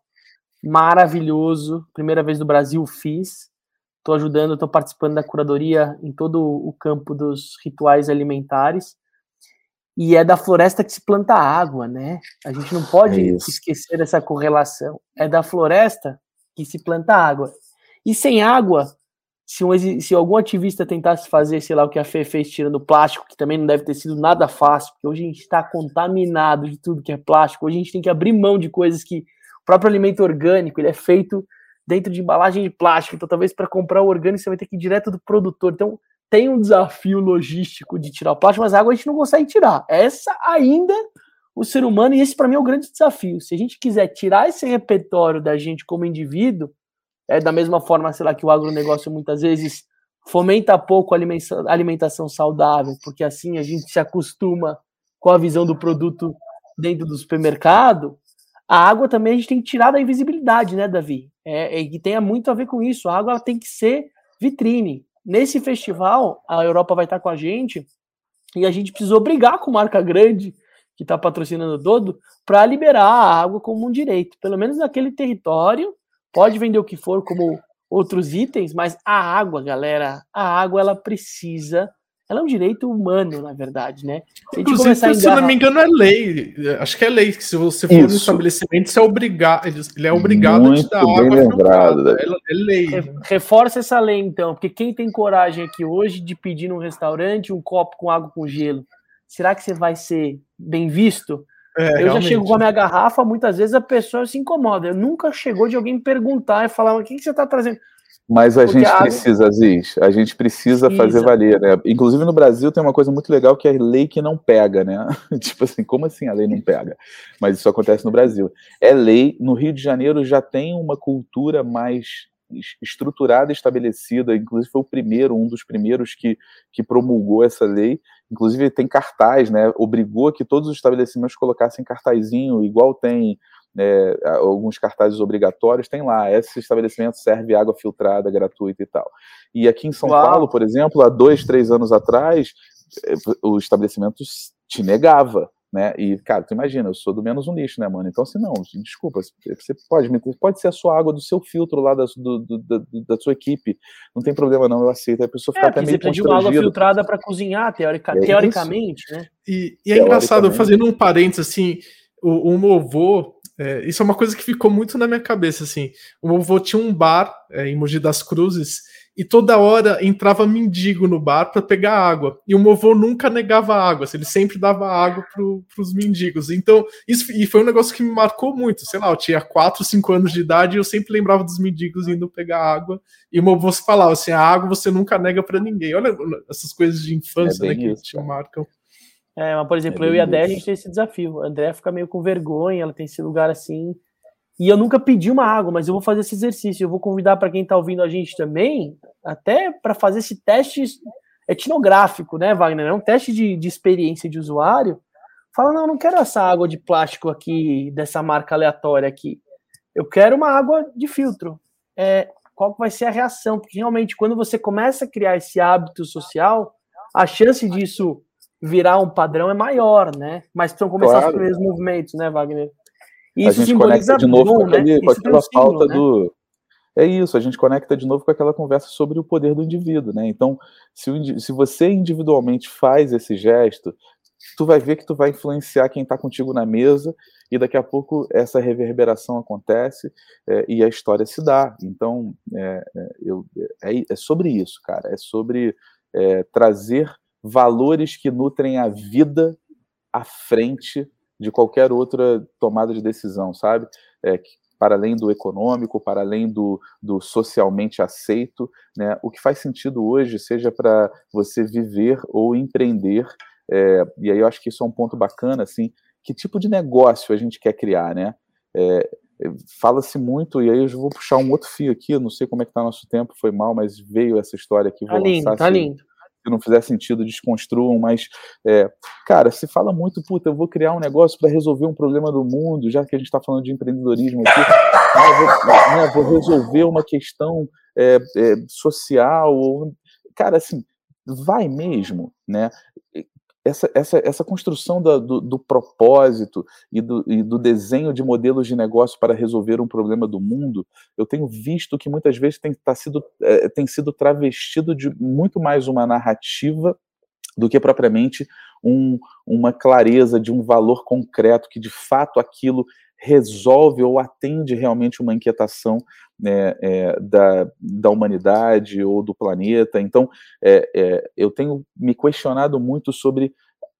[SPEAKER 3] maravilhoso. Primeira vez no Brasil fiz. Estou ajudando, estou participando da curadoria em todo o campo dos rituais alimentares e é da floresta que se planta água, né? A gente não pode é esquecer essa correlação. É da floresta que se planta água. E sem água, se, um, se algum ativista tentasse fazer, sei lá, o que a Fê fez tirando plástico, que também não deve ter sido nada fácil, porque hoje a gente está contaminado de tudo que é plástico, hoje a gente tem que abrir mão de coisas que o próprio alimento orgânico, ele é feito dentro de embalagem de plástico, então talvez para comprar o orgânico você vai ter que ir direto do produtor. Então, tem um desafio logístico de tirar o plástico, mas a água a gente não consegue tirar. Essa ainda o ser humano, e esse para mim é o grande desafio. Se a gente quiser tirar esse repertório da gente como indivíduo, é da mesma forma, sei lá, que o agronegócio muitas vezes fomenta pouco a alimentação, saudável, porque assim a gente se acostuma com a visão do produto dentro do supermercado, a água também a gente tem que tirar da invisibilidade, né, Davi? É, é que tenha muito a ver com isso. A água tem que ser vitrine. Nesse festival, a Europa vai estar com a gente e a gente precisou brigar com marca grande que está patrocinando todo para liberar a água como um direito, pelo menos naquele território. Pode vender o que for como outros itens, mas a água, galera, a água ela precisa ela é um direito humano, na verdade, né?
[SPEAKER 2] Se Inclusive, se engarrar... não me engano, é lei. Acho que é lei que se você for Isso. no estabelecimento, você é obrigado, ele é obrigado
[SPEAKER 1] Muito a te dar água lembrado,
[SPEAKER 2] é, é lei.
[SPEAKER 3] Reforça essa lei, então, porque quem tem coragem aqui hoje de pedir num restaurante um copo com água com gelo, será que você vai ser bem visto? É, eu realmente. já chego com a minha garrafa, muitas vezes a pessoa se incomoda. Eu nunca chegou de alguém perguntar e falar: o que, que você está trazendo?
[SPEAKER 1] Mas a Porque gente a precisa, Aziz, a gente precisa, precisa, fazer valer, né? Inclusive no Brasil tem uma coisa muito legal que é a lei que não pega, né? tipo assim, como assim a lei não pega? Mas isso acontece no Brasil. É lei, no Rio de Janeiro já tem uma cultura mais estruturada, estabelecida, inclusive foi o primeiro, um dos primeiros que, que promulgou essa lei, inclusive tem cartaz, né? Obrigou que todos os estabelecimentos colocassem cartazinho, igual tem é, alguns cartazes obrigatórios, tem lá, esse estabelecimento serve água filtrada gratuita e tal. E aqui em São Uau. Paulo, por exemplo, há dois, três anos atrás, é, o estabelecimento te negava, né? E, cara, tu imagina, eu sou do menos um lixo, né, mano? Então, assim, não, desculpa, você pode, pode ser a sua água do seu filtro lá da, do, do, da, da sua equipe, não tem problema não, eu aceito. A pessoa fica é, até meio
[SPEAKER 3] você pediu água filtrada para cozinhar, teórica, é teoricamente, isso. né?
[SPEAKER 2] E, e é engraçado, fazendo um parênteses, assim, o, o meu avô, é, isso é uma coisa que ficou muito na minha cabeça, assim. O meu avô tinha um bar é, em Mogi das Cruzes e toda hora entrava mendigo no bar para pegar água. E o meu avô nunca negava água, assim, ele sempre dava água para os mendigos. Então, isso e foi um negócio que me marcou muito. Sei lá, eu tinha 4, 5 anos de idade e eu sempre lembrava dos mendigos indo pegar água. E o meu avô falava assim: a água você nunca nega para ninguém. Olha essas coisas de infância é né, que isso, te marcam.
[SPEAKER 3] É, mas, por exemplo, é eu e a Dé, a gente tem esse desafio. A André fica meio com vergonha, ela tem esse lugar assim. E eu nunca pedi uma água, mas eu vou fazer esse exercício. Eu vou convidar para quem está ouvindo a gente também, até para fazer esse teste etnográfico, né, Wagner? É um teste de, de experiência de usuário. Fala, não, eu não quero essa água de plástico aqui, dessa marca aleatória aqui. Eu quero uma água de filtro. É, qual vai ser a reação? Porque realmente, quando você começa a criar esse hábito social, a chance disso virar um padrão é maior, né? Mas precisam começar claro. os primeiros movimentos, né, Wagner?
[SPEAKER 1] Isso a gente conecta de novo bom, com, aquele, né? com aquela falta né? do. É isso, a gente conecta de novo com aquela conversa sobre o poder do indivíduo, né? Então, se, se você individualmente faz esse gesto, tu vai ver que tu vai influenciar quem está contigo na mesa e daqui a pouco essa reverberação acontece é, e a história se dá. Então, é, é eu, é, é sobre isso, cara. É sobre é, trazer valores que nutrem a vida à frente de qualquer outra tomada de decisão, sabe? É, para além do econômico, para além do, do socialmente aceito, né? O que faz sentido hoje, seja para você viver ou empreender, é, e aí eu acho que isso é um ponto bacana, assim, que tipo de negócio a gente quer criar, né? É, Fala-se muito, e aí eu vou puxar um outro fio aqui, não sei como é que tá nosso tempo, foi mal, mas veio essa história aqui.
[SPEAKER 3] Tá lindo, tá lindo
[SPEAKER 1] se não fizer sentido, desconstruam, mas, é, cara, se fala muito, puta, eu vou criar um negócio para resolver um problema do mundo, já que a gente está falando de empreendedorismo aqui, ah, vou, né, vou, resolver uma questão é, é, social, ou, cara, assim, vai mesmo, né? Essa, essa, essa construção da, do, do, propósito e do, e do, desenho de modelos de negócio para resolver um problema do mundo, eu tenho visto que muitas vezes tem, tá sido, é, tem sido travestido de muito mais uma narrativa do que propriamente um, uma clareza de um valor concreto que de fato aquilo resolve ou atende realmente uma inquietação né, é, da, da humanidade ou do planeta. Então, é, é, eu tenho me questionado muito sobre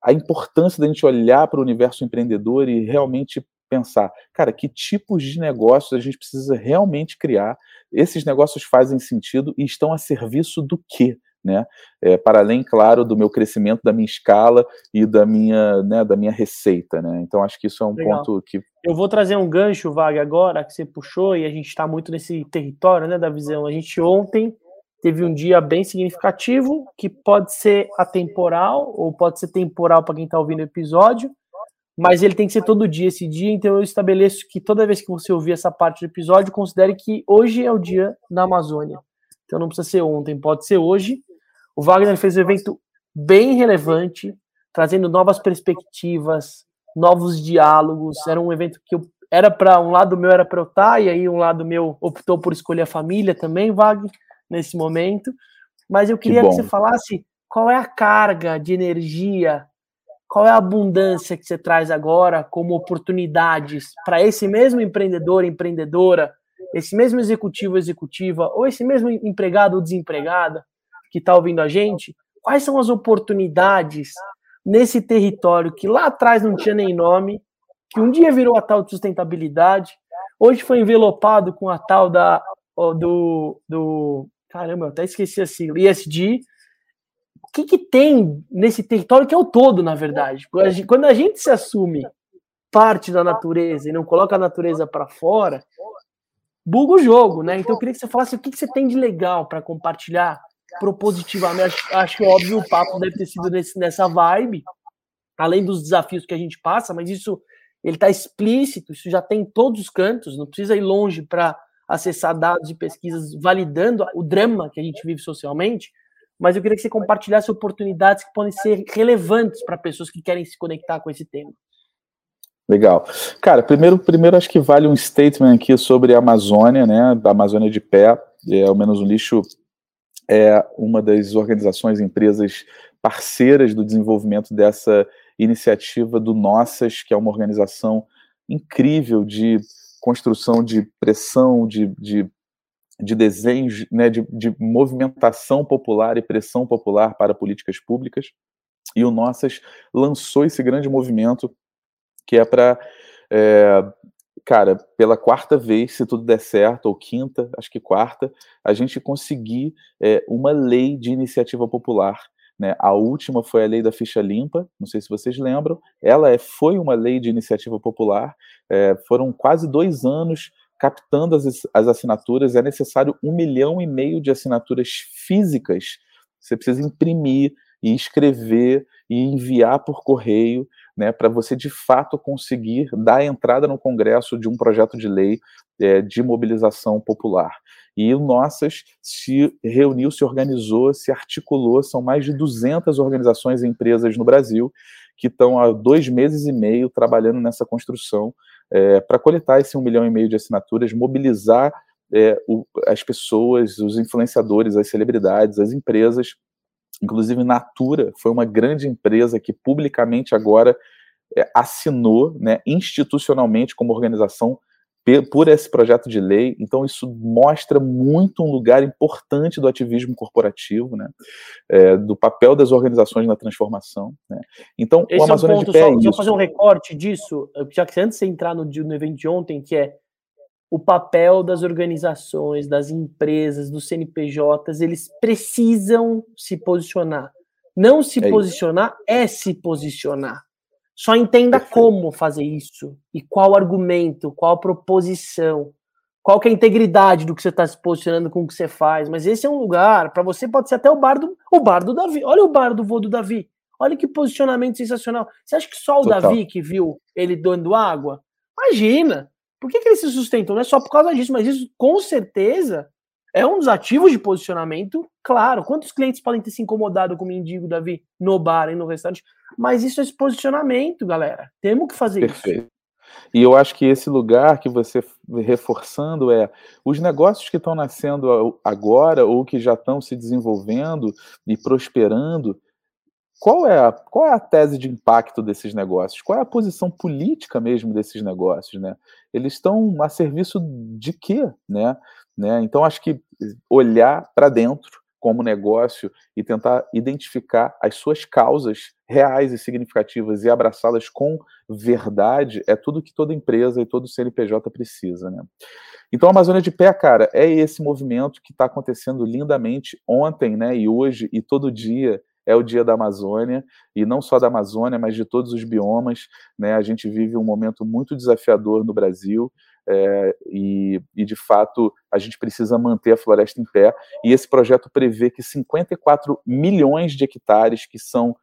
[SPEAKER 1] a importância da gente olhar para o universo empreendedor e realmente pensar, cara, que tipos de negócios a gente precisa realmente criar? Esses negócios fazem sentido e estão a serviço do quê? Né? É, para além, claro, do meu crescimento, da minha escala e da minha, né, da minha receita, né? Então acho que isso é um Legal. ponto que
[SPEAKER 3] eu vou trazer um gancho, Vag, agora que você puxou e a gente está muito nesse território, né, da visão. A gente ontem teve um dia bem significativo que pode ser atemporal ou pode ser temporal para quem está ouvindo o episódio, mas ele tem que ser todo dia esse dia, então eu estabeleço que toda vez que você ouvir essa parte do episódio, considere que hoje é o dia na Amazônia. Então não precisa ser ontem, pode ser hoje. O Wagner fez um evento bem relevante, trazendo novas perspectivas, novos diálogos. Era um evento que eu era para um lado meu era para eu estar tá, e aí um lado meu optou por escolher a família também, Wagner, nesse momento. Mas eu queria que, que você falasse qual é a carga de energia qual é a abundância que você traz agora como oportunidades para esse mesmo empreendedor, empreendedora, esse mesmo executivo, executiva, ou esse mesmo empregado ou desempregada que está ouvindo a gente? Quais são as oportunidades nesse território que lá atrás não tinha nem nome, que um dia virou a tal de sustentabilidade, hoje foi envelopado com a tal da do, do caramba, eu até esqueci assim, ISD, o que, que tem nesse território que é o todo, na verdade? Quando a gente se assume parte da natureza e não coloca a natureza para fora, buga o jogo, né? Então eu queria que você falasse o que, que você tem de legal para compartilhar propositivamente. Acho, acho que óbvio o papo deve ter sido nesse, nessa vibe, além dos desafios que a gente passa, mas isso ele está explícito, isso já tem em todos os cantos, não precisa ir longe para acessar dados e pesquisas validando o drama que a gente vive socialmente mas eu queria que você compartilhasse oportunidades que podem ser relevantes para pessoas que querem se conectar com esse tema.
[SPEAKER 1] Legal. Cara, primeiro, primeiro acho que vale um statement aqui sobre a Amazônia, né, da Amazônia de Pé, é, ao menos o lixo é uma das organizações, empresas parceiras do desenvolvimento dessa iniciativa do Nossas, que é uma organização incrível de construção de pressão, de, de de desenhos, né, de, de, movimentação popular e pressão popular para políticas públicas. E o Nossas lançou esse grande movimento que é para, é, cara, pela quarta vez, se tudo der certo, ou quinta, acho que quarta, a gente conseguir é, uma lei de iniciativa popular. Né? A última foi a lei da ficha limpa, não sei se vocês lembram. Ela é, foi uma lei de iniciativa popular, é, foram quase dois anos captando as, as assinaturas, é necessário um milhão e meio de assinaturas físicas. Você precisa imprimir e escrever e enviar por correio, né, para você de fato conseguir dar entrada no Congresso de um projeto de lei é, de mobilização popular. E o Nossas se reuniu, se organizou, se articulou, são mais de 200 organizações e empresas no Brasil que estão há dois meses e meio trabalhando nessa construção é, para coletar esse um milhão e meio de assinaturas, mobilizar é, o, as pessoas, os influenciadores, as celebridades, as empresas. Inclusive, Natura foi uma grande empresa que publicamente agora é, assinou, né, institucionalmente como organização, por esse projeto de lei. Então, isso mostra muito um lugar importante do ativismo corporativo, né? É, do papel das organizações na transformação. Né? Então,
[SPEAKER 3] Esse o Amazônia é um ponto, de Pé. Só, é fazer um recorte disso, já que antes de você entrar no, no evento de ontem, que é o papel das organizações, das empresas, dos CNPJs, eles precisam se posicionar. Não se é posicionar isso. é se posicionar. Só entenda Perfeito. como fazer isso e qual argumento, qual proposição, qual é a integridade do que você está se posicionando com o que você faz. Mas esse é um lugar, para você pode ser até o bar do, o bar do Davi. Olha o bar do vô do Davi. Olha que posicionamento sensacional. Você acha que só o Total. Davi que viu ele dando água? Imagina! Por que, que ele se sustentou? Não é só por causa disso, mas isso com certeza é um dos ativos de posicionamento, claro. Quantos clientes podem ter se incomodado com o mendigo, Davi, no bar e no restaurante? Mas isso é esse posicionamento, galera. Temos que fazer Perfeito. isso.
[SPEAKER 1] E eu acho que esse lugar que você reforçando é os negócios que estão nascendo agora ou que já estão se desenvolvendo e prosperando. Qual é, a, qual é a tese de impacto desses negócios? Qual é a posição política mesmo desses negócios? Né? Eles estão a serviço de quê? Né? Né? Então, acho que olhar para dentro, como negócio e tentar identificar as suas causas reais e significativas e abraçá-las com verdade é tudo que toda empresa e todo CNPJ precisa, né? Então, a Amazônia de Pé, cara, é esse movimento que está acontecendo lindamente ontem, né, e hoje e todo dia é o dia da Amazônia, e não só da Amazônia, mas de todos os biomas. Né? A gente vive um momento muito desafiador no Brasil, é, e, e, de fato, a gente precisa manter a floresta em pé. E esse projeto prevê que 54 milhões de hectares, que são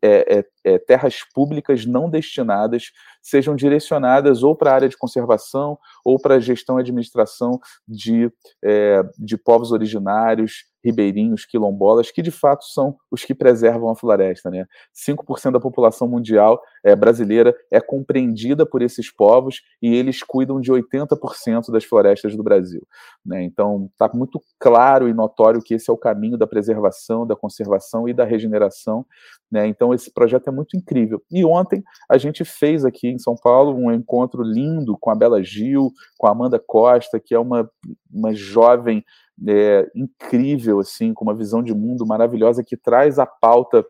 [SPEAKER 1] é, é, é, terras públicas não destinadas sejam direcionadas ou para a área de conservação ou para a gestão e administração de, é, de povos originários, ribeirinhos, quilombolas, que de fato são os que preservam a floresta. Né? 5% da população mundial é, brasileira é compreendida por esses povos e eles cuidam de 80% das florestas do Brasil. Né? Então, está muito claro e notório que esse é o caminho da preservação, da conservação e da regeneração. Né? Então, esse projeto é muito incrível. E ontem a gente fez aqui em São Paulo um encontro lindo com a Bela Gil, com a Amanda Costa, que é uma, uma jovem é, incrível, assim, com uma visão de mundo maravilhosa que traz a pauta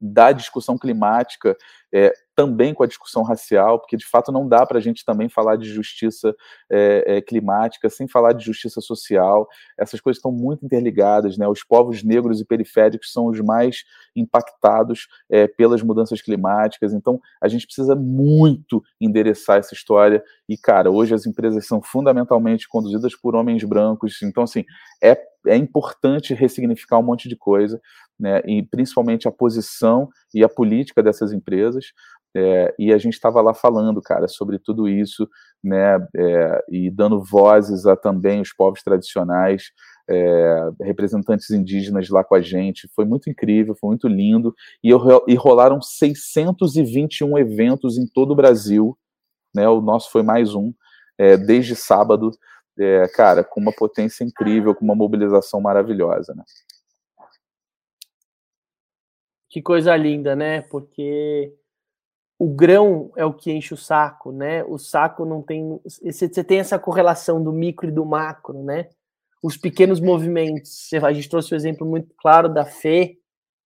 [SPEAKER 1] da discussão climática é, também com a discussão racial, porque de fato não dá para a gente também falar de justiça é, é, climática sem falar de justiça social. Essas coisas estão muito interligadas, né? Os povos negros e periféricos são os mais impactados é, pelas mudanças climáticas. Então a gente precisa muito endereçar essa história. E cara, hoje as empresas são fundamentalmente conduzidas por homens brancos. Então assim é é importante ressignificar um monte de coisa, né, e principalmente a posição e a política dessas empresas. É, e a gente estava lá falando, cara, sobre tudo isso, né, é, e dando vozes a também os povos tradicionais, é, representantes indígenas lá com a gente. Foi muito incrível, foi muito lindo. E, eu, e rolaram 621 eventos em todo o Brasil. Né, o nosso foi mais um, é, desde sábado é, cara, com uma potência incrível, com uma mobilização maravilhosa, né?
[SPEAKER 3] Que coisa linda, né? Porque o grão é o que enche o saco, né? O saco não tem. Você tem essa correlação do micro e do macro, né? Os pequenos movimentos. A gente trouxe o um exemplo muito claro da Fê,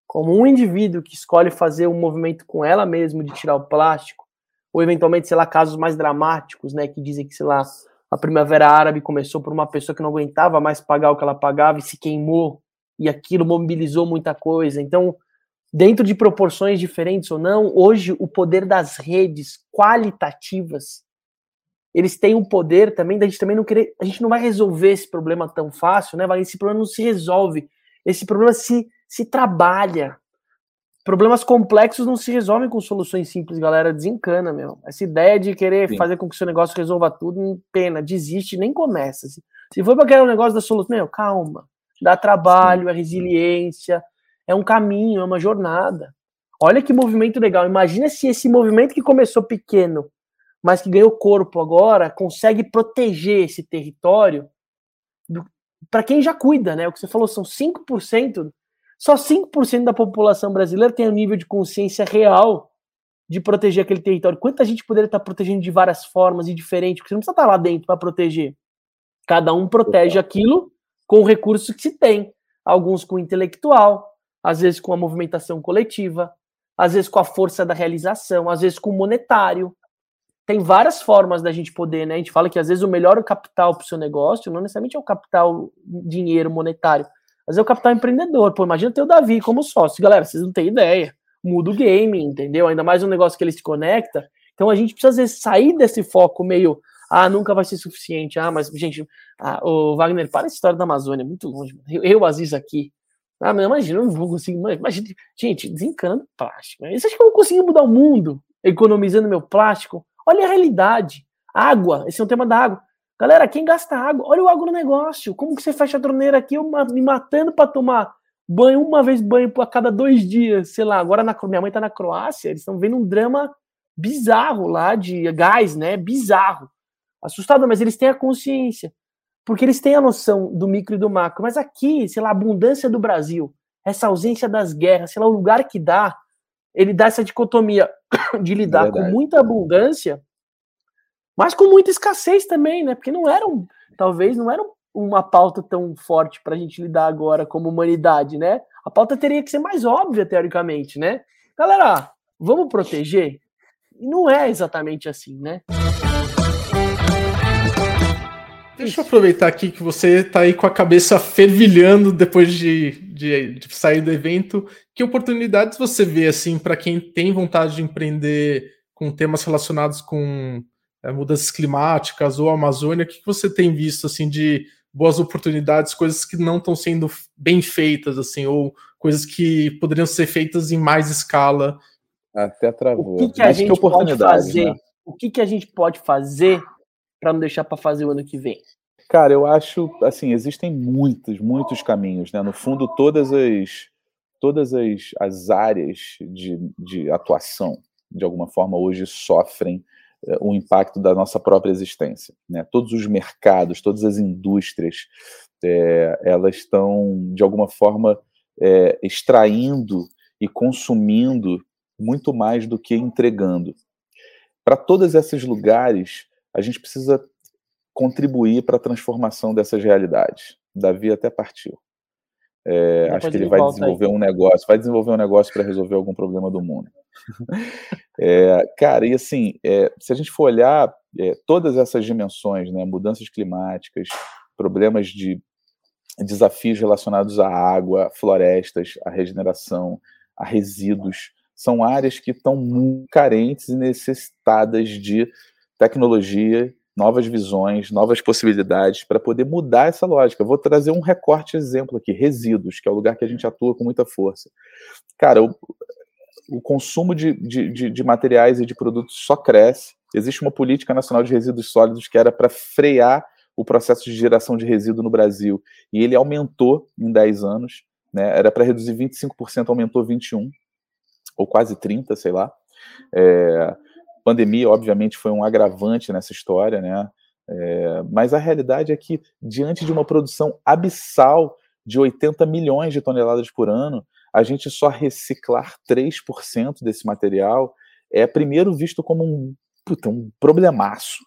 [SPEAKER 3] como um indivíduo que escolhe fazer um movimento com ela mesmo de tirar o plástico, ou eventualmente, sei lá, casos mais dramáticos, né? Que dizem que, sei lá, a Primavera Árabe começou por uma pessoa que não aguentava mais pagar o que ela pagava e se queimou, e aquilo mobilizou muita coisa. Então, dentro de proporções diferentes ou não, hoje o poder das redes qualitativas, eles têm um poder também da gente também não querer, a gente não vai resolver esse problema tão fácil, né? Esse problema não se resolve, esse problema se se trabalha, problemas complexos não se resolvem com soluções simples, galera. Desencana, meu. Essa ideia de querer Sim. fazer com que o seu negócio resolva tudo, pena, desiste, nem começa. Se for para querer um negócio da solução, meu, calma. Dá trabalho, é resiliência, é um caminho, é uma jornada. Olha que movimento legal. Imagina se esse movimento que começou pequeno, mas que ganhou corpo agora, consegue proteger esse território para quem já cuida, né? O que você falou são 5% só 5% da população brasileira tem um nível de consciência real de proteger aquele território. Quanta gente poderia estar protegendo de várias formas e diferentes, porque você não precisa estar lá dentro para proteger. Cada um protege aquilo com o recurso que se tem. Alguns com o intelectual, às vezes com a movimentação coletiva, às vezes com a força da realização, às vezes com o monetário. Tem várias formas da gente poder, né? A gente fala que às vezes o melhor capital para o seu negócio não necessariamente é o capital dinheiro monetário, mas é o capital empreendedor. Pô, imagina ter o Davi como sócio. Galera, vocês não têm ideia. Muda o game, entendeu? Ainda mais um negócio que ele se conecta. Então a gente precisa, às vezes, sair desse foco meio. Ah, nunca vai ser suficiente. Ah, mas, gente, ah, o Wagner, para essa história da Amazônia, é muito longe. Eu, eu Aziz, aqui. Ah, mas imagina, eu não vou conseguir. Imagina, gente, desencana plástico. Você acha que eu vou conseguir mudar o mundo economizando meu plástico? Olha a realidade. Água, esse é o tema da água. Galera, quem gasta água, olha o agronegócio. Como que você fecha a torneira aqui, eu me matando para tomar banho, uma vez banho a cada dois dias, sei lá. Agora na, minha mãe tá na Croácia, eles estão vendo um drama bizarro lá de gás, né? Bizarro. Assustador, mas eles têm a consciência. Porque eles têm a noção do micro e do macro. Mas aqui, sei lá, a abundância do Brasil, essa ausência das guerras, sei lá, o lugar que dá, ele dá essa dicotomia de lidar é com muita abundância mas com muita escassez também, né? Porque não eram, talvez, não eram uma pauta tão forte para a gente lidar agora como humanidade, né? A pauta teria que ser mais óbvia, teoricamente, né? Galera, vamos proteger? E não é exatamente assim, né?
[SPEAKER 2] Deixa eu aproveitar aqui que você está aí com a cabeça fervilhando depois de, de, de, sair do evento. Que oportunidades você vê assim para quem tem vontade de empreender com temas relacionados com é, mudanças climáticas ou Amazônia? O que você tem visto assim de boas oportunidades, coisas que não estão sendo bem feitas assim ou coisas que poderiam ser feitas em mais escala?
[SPEAKER 1] Até travou.
[SPEAKER 3] O que, que a gente que pode fazer? Né? O que, que a gente pode fazer para não deixar para fazer o ano que vem?
[SPEAKER 1] Cara, eu acho, assim, existem muitos, muitos caminhos, né? No fundo, todas as, todas as, as áreas de, de atuação, de alguma forma, hoje sofrem é, o impacto da nossa própria existência, né? Todos os mercados, todas as indústrias, é, elas estão, de alguma forma, é, extraindo e consumindo muito mais do que entregando. Para todos esses lugares, a gente precisa contribuir para a transformação dessas realidades. Davi até partiu. É, acho que ele vai desenvolver aí. um negócio, vai desenvolver um negócio para resolver algum problema do mundo. é, cara, e assim, é, se a gente for olhar é, todas essas dimensões, né, mudanças climáticas, problemas de desafios relacionados à água, florestas, à regeneração, a resíduos, são áreas que estão muito carentes e necessitadas de tecnologia, novas visões, novas possibilidades para poder mudar essa lógica. vou trazer um recorte exemplo aqui, resíduos, que é o lugar que a gente atua com muita força. Cara, o, o consumo de, de, de, materiais e de produtos só cresce. Existe uma política nacional de resíduos sólidos que era para frear o processo de geração de resíduo no Brasil. E ele aumentou em 10 anos. Né? Era para reduzir 25%, aumentou 21%, ou quase 30%, sei lá. É, pandemia, obviamente, foi um agravante nessa história, né? É, mas a realidade é que, diante de uma produção abissal de 80 milhões de toneladas por ano, a gente só reciclar 3% desse material é primeiro visto como um, puta, um problemaço.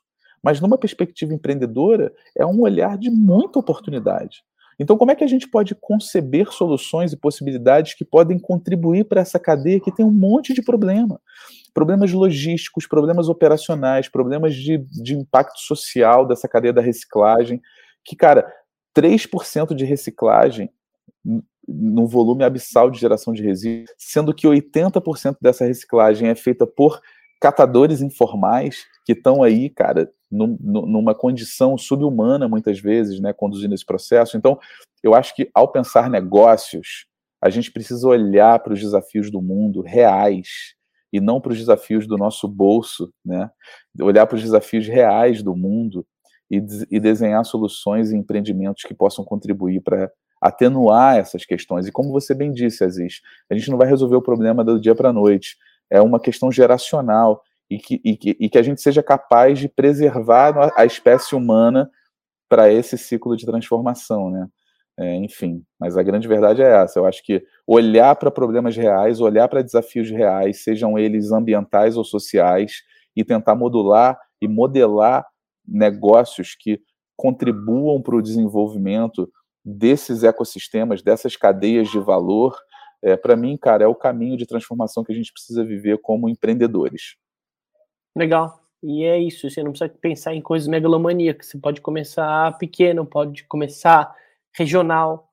[SPEAKER 1] Mas numa perspectiva empreendedora, é um olhar de muita oportunidade. Então, como é que a gente pode conceber soluções e possibilidades que podem contribuir para essa cadeia que tem um monte de problema? Problemas logísticos, problemas operacionais, problemas de, de impacto social dessa cadeia da reciclagem, que, cara, 3% de reciclagem no volume abissal de geração de resíduos, sendo que 80% dessa reciclagem é feita por catadores informais que estão aí, cara, num, numa condição subhumana, muitas vezes, né, conduzindo esse processo. Então, eu acho que ao pensar negócios, a gente precisa olhar para os desafios do mundo reais e não para os desafios do nosso bolso, né? Olhar para os desafios reais do mundo e, e desenhar soluções e empreendimentos que possam contribuir para atenuar essas questões. E como você bem disse, Aziz, a gente não vai resolver o problema do dia para a noite. É uma questão geracional e que, e que, e que a gente seja capaz de preservar a espécie humana para esse ciclo de transformação, né? É, enfim, mas a grande verdade é essa. Eu acho que olhar para problemas reais, olhar para desafios reais, sejam eles ambientais ou sociais, e tentar modular e modelar negócios que contribuam para o desenvolvimento desses ecossistemas, dessas cadeias de valor, é, para mim, cara, é o caminho de transformação que a gente precisa viver como empreendedores.
[SPEAKER 3] Legal. E é isso, você não precisa pensar em coisas megalomaníacas, você pode começar pequeno, pode começar regional,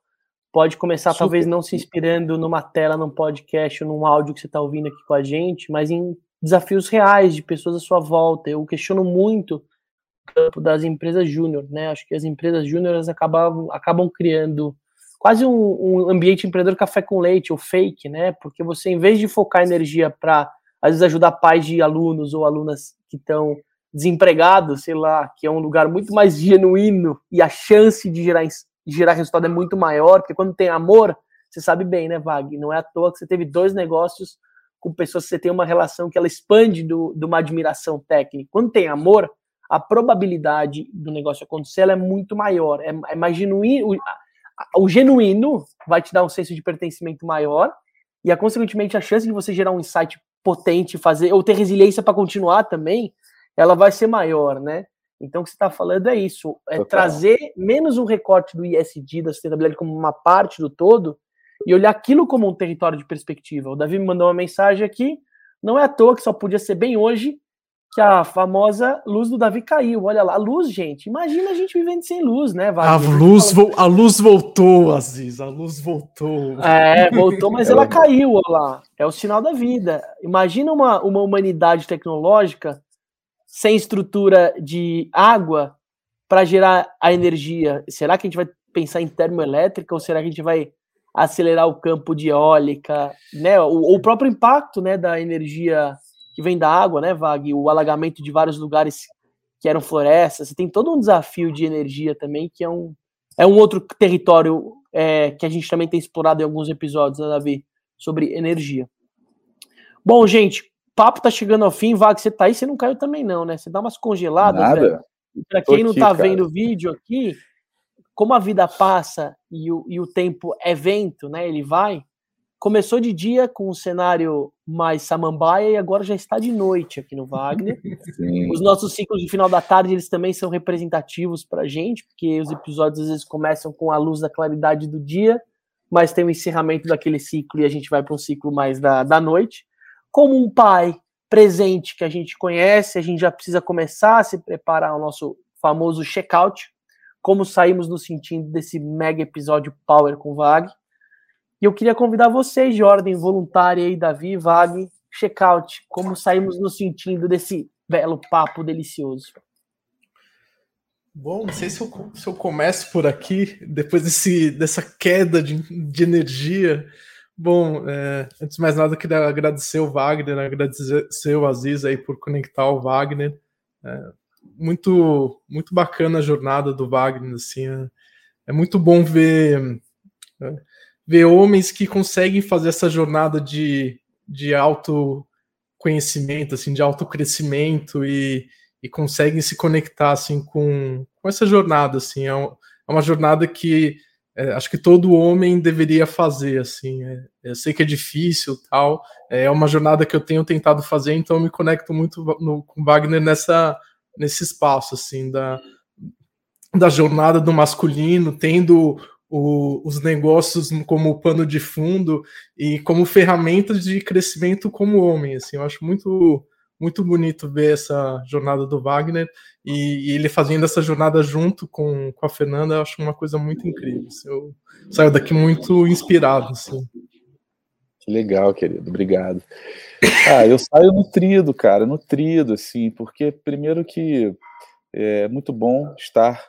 [SPEAKER 3] pode começar Super. talvez não se inspirando numa tela, num podcast, ou num áudio que você está ouvindo aqui com a gente, mas em desafios reais de pessoas à sua volta. Eu questiono muito o campo das empresas júnior, né? Acho que as empresas júnior acabam, acabam criando quase um, um ambiente empreendedor café com leite, ou fake, né? Porque você, em vez de focar energia para às vezes ajudar pais de alunos ou alunas que estão desempregados, sei lá, que é um lugar muito mais genuíno e a chance de gerar, gerar resultado é muito maior, porque quando tem amor, você sabe bem, né, Vag? Não é à toa que você teve dois negócios com pessoas que você tem uma relação que ela expande do, de uma admiração técnica. Quando tem amor, a probabilidade do negócio acontecer é muito maior, é, é mais genuíno. O, o genuíno vai te dar um senso de pertencimento maior e, a, consequentemente, a chance de você gerar um insight potente fazer, ou ter resiliência para continuar também, ela vai ser maior, né? Então, o que você está falando é isso: é Total. trazer menos um recorte do ISD, da sustentabilidade, como uma parte do todo, e olhar aquilo como um território de perspectiva. O Davi me mandou uma mensagem aqui, não é à toa que só podia ser bem hoje que a famosa luz do Davi caiu. Olha lá, a luz, gente. Imagina a gente vivendo sem luz, né,
[SPEAKER 2] Wagner? A luz, vo a luz voltou, Aziz. A luz voltou.
[SPEAKER 3] É, voltou, mas ela caiu, olha lá. É o sinal da vida. Imagina uma, uma humanidade tecnológica sem estrutura de água para gerar a energia. Será que a gente vai pensar em termoelétrica ou será que a gente vai acelerar o campo de eólica, né? O, o próprio impacto, né, da energia que vem da água, né? O alagamento de vários lugares que eram florestas. Você tem todo um desafio de energia também, que é um, é um outro território é, que a gente também tem explorado em alguns episódios, né, Davi? Sobre energia. Bom, gente, papo tá chegando ao fim. Vag, você tá aí, você não caiu também, não, né? Você dá umas congeladas, Nada. velho. Pra quem aqui, não tá cara. vendo o vídeo aqui, como a vida passa e o, e o tempo é vento, né? Ele vai. Começou de dia com um cenário mais samambaia e agora já está de noite aqui no Wagner. Sim. Os nossos ciclos de final da tarde eles também são representativos para a gente, porque os episódios às vezes começam com a luz da claridade do dia, mas tem o encerramento daquele ciclo e a gente vai para um ciclo mais da, da noite. Como um pai presente que a gente conhece, a gente já precisa começar a se preparar ao nosso famoso check-out, como saímos nos sentindo desse mega episódio Power com Vag. E eu queria convidar vocês de ordem voluntária aí, Davi, Vag, checkout, como saímos nos sentindo desse belo papo delicioso.
[SPEAKER 2] Bom, não sei se eu, se eu começo por aqui, depois desse, dessa queda de, de energia. Bom, é, antes de mais nada, eu queria agradecer o Wagner, agradecer o Aziz aí por conectar o Wagner. É, muito, muito bacana a jornada do Wagner, assim, é, é muito bom ver é, ver homens que conseguem fazer essa jornada de, de autoconhecimento, assim, de autocrescimento e, e conseguem se conectar assim com, com essa jornada, assim, é, um, é uma jornada que é, acho que todo homem deveria fazer, assim, é, eu sei que é difícil, tal, é uma jornada que eu tenho tentado fazer, então eu me conecto muito no, com Wagner nessa nesse espaço, assim, da, da jornada do masculino, tendo o, os negócios como pano de fundo e como ferramentas de crescimento como homem. Assim, eu acho muito muito bonito ver essa jornada do Wagner e, e ele fazendo essa jornada junto com, com a Fernanda, eu acho uma coisa muito incrível. Assim, eu saio daqui muito inspirado. Assim.
[SPEAKER 1] Que legal, querido. Obrigado. Ah, eu saio nutrido, cara, nutrido, assim, porque primeiro que é muito bom estar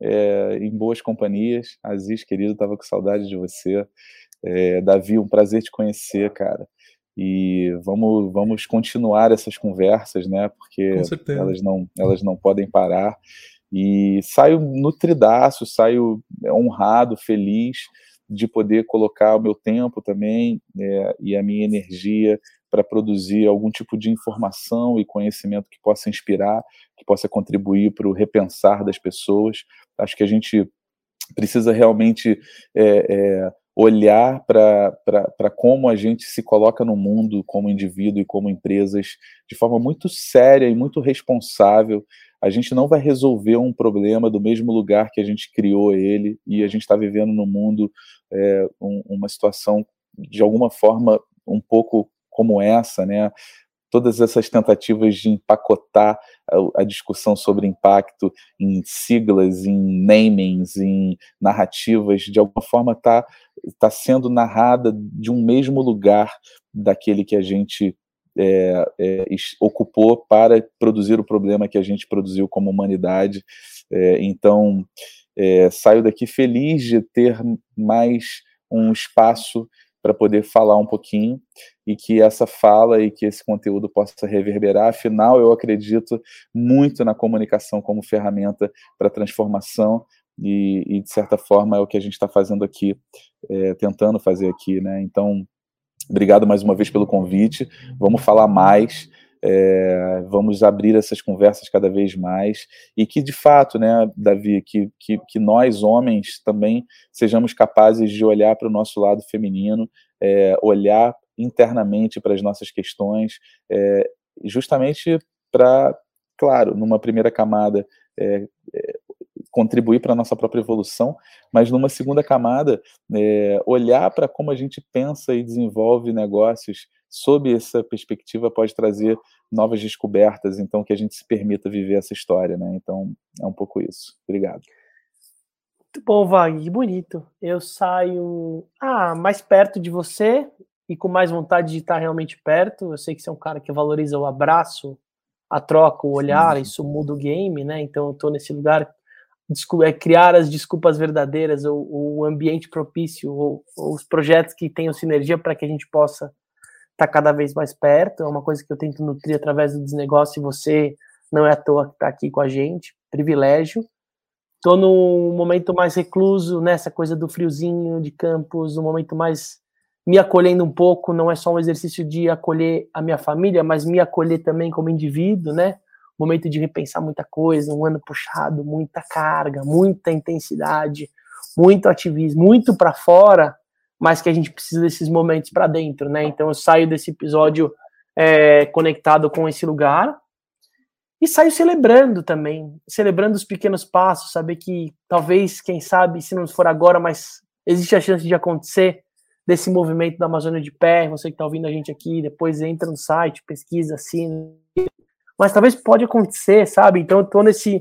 [SPEAKER 1] é, em boas companhias. Aziz, querido, estava com saudade de você. É, Davi, um prazer te conhecer, cara. E vamos, vamos continuar essas conversas, né? Porque elas não, elas não podem parar. E saio nutridaço, saio honrado, feliz de poder colocar o meu tempo também é, e a minha energia para produzir algum tipo de informação e conhecimento que possa inspirar, que possa contribuir para o repensar das pessoas. Acho que a gente precisa realmente é, é, olhar para como a gente se coloca no mundo como indivíduo e como empresas de forma muito séria e muito responsável. A gente não vai resolver um problema do mesmo lugar que a gente criou ele e a gente está vivendo no mundo é, um, uma situação de alguma forma um pouco como essa, né? Todas essas tentativas de empacotar a, a discussão sobre impacto em siglas, em namings, em narrativas, de alguma forma está tá sendo narrada de um mesmo lugar daquele que a gente é, é, ocupou para produzir o problema que a gente produziu como humanidade. É, então, é, saio daqui feliz de ter mais um espaço para poder falar um pouquinho e que essa fala e que esse conteúdo possa reverberar. Afinal, eu acredito muito na comunicação como ferramenta para transformação e, e, de certa forma, é o que a gente está fazendo aqui, é, tentando fazer aqui, né? Então, obrigado mais uma vez pelo convite. Vamos falar mais. É, vamos abrir essas conversas cada vez mais e que de fato, né, Davi, que, que, que nós homens também sejamos capazes de olhar para o nosso lado feminino, é, olhar internamente para as nossas questões, é, justamente para, claro, numa primeira camada é, é, contribuir para a nossa própria evolução, mas numa segunda camada, olhar para como a gente pensa e desenvolve negócios sob essa perspectiva pode trazer novas descobertas, então que a gente se permita viver essa história, né? Então é um pouco isso. Obrigado.
[SPEAKER 3] Muito bom, Wag, bonito. Eu saio ah, mais perto de você e com mais vontade de estar realmente perto. Eu sei que você é um cara que valoriza o abraço, a troca, o olhar, Sim. isso muda o game, né? Então eu tô nesse lugar é criar as desculpas verdadeiras, ou, o ambiente propício, ou, ou, os projetos que tenham sinergia para que a gente possa estar tá cada vez mais perto. É uma coisa que eu tento nutrir através do desnegócio e você não é à toa que está aqui com a gente. Privilégio. Estou no momento mais recluso, nessa coisa do friozinho de campos, um momento mais me acolhendo um pouco, não é só um exercício de acolher a minha família, mas me acolher também como indivíduo, né? Momento de repensar muita coisa, um ano puxado, muita carga, muita intensidade, muito ativismo, muito para fora, mas que a gente precisa desses momentos para dentro, né? Então eu saio desse episódio é, conectado com esse lugar, e saio celebrando também, celebrando os pequenos passos, saber que talvez, quem sabe, se não for agora, mas existe a chance de acontecer desse movimento da Amazônia de pé, você que está ouvindo a gente aqui, depois entra no site, pesquisa, assina, mas talvez pode acontecer, sabe? Então eu tô nesse,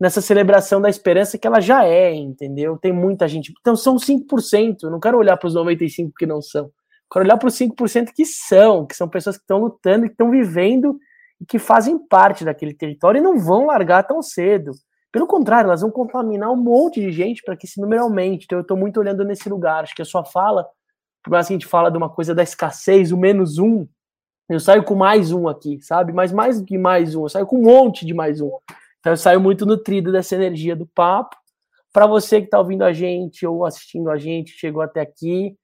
[SPEAKER 3] nessa celebração da esperança que ela já é, entendeu? Tem muita gente, então são 5%, eu não quero olhar para os 95% que não são, eu quero olhar para os 5% que são, que são pessoas que estão lutando, que estão vivendo e que fazem parte daquele território e não vão largar tão cedo. Pelo contrário, elas vão contaminar um monte de gente para que esse número aumente. Então, eu estou muito olhando nesse lugar. Acho que a sua fala, por mais que a gente fala de uma coisa da escassez, o menos um, eu saio com mais um aqui, sabe? Mas mais do que mais um, eu saio com um monte de mais um. Então, eu saio muito nutrido dessa energia do papo. Para você que está ouvindo a gente ou assistindo a gente, chegou até aqui,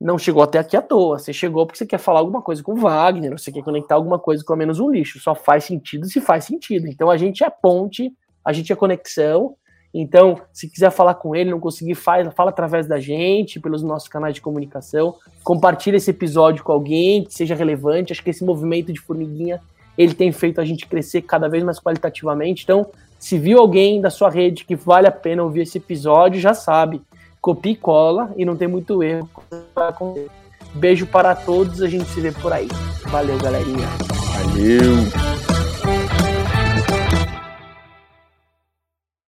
[SPEAKER 3] não chegou até aqui à toa. Você chegou porque você quer falar alguma coisa com o Wagner, você quer conectar alguma coisa com a menos um lixo. Só faz sentido se faz sentido. Então a gente é ponte, a gente é conexão. Então, se quiser falar com ele, não conseguir, faz, fala através da gente, pelos nossos canais de comunicação. Compartilha esse episódio com alguém que seja relevante. Acho que esse movimento de formiguinha ele tem feito a gente crescer cada vez mais qualitativamente. Então, se viu alguém da sua rede que vale a pena ouvir esse episódio, já sabe copia e cola e não tem muito erro. Beijo para todos, a gente se vê por aí. Valeu, galerinha.
[SPEAKER 1] Valeu.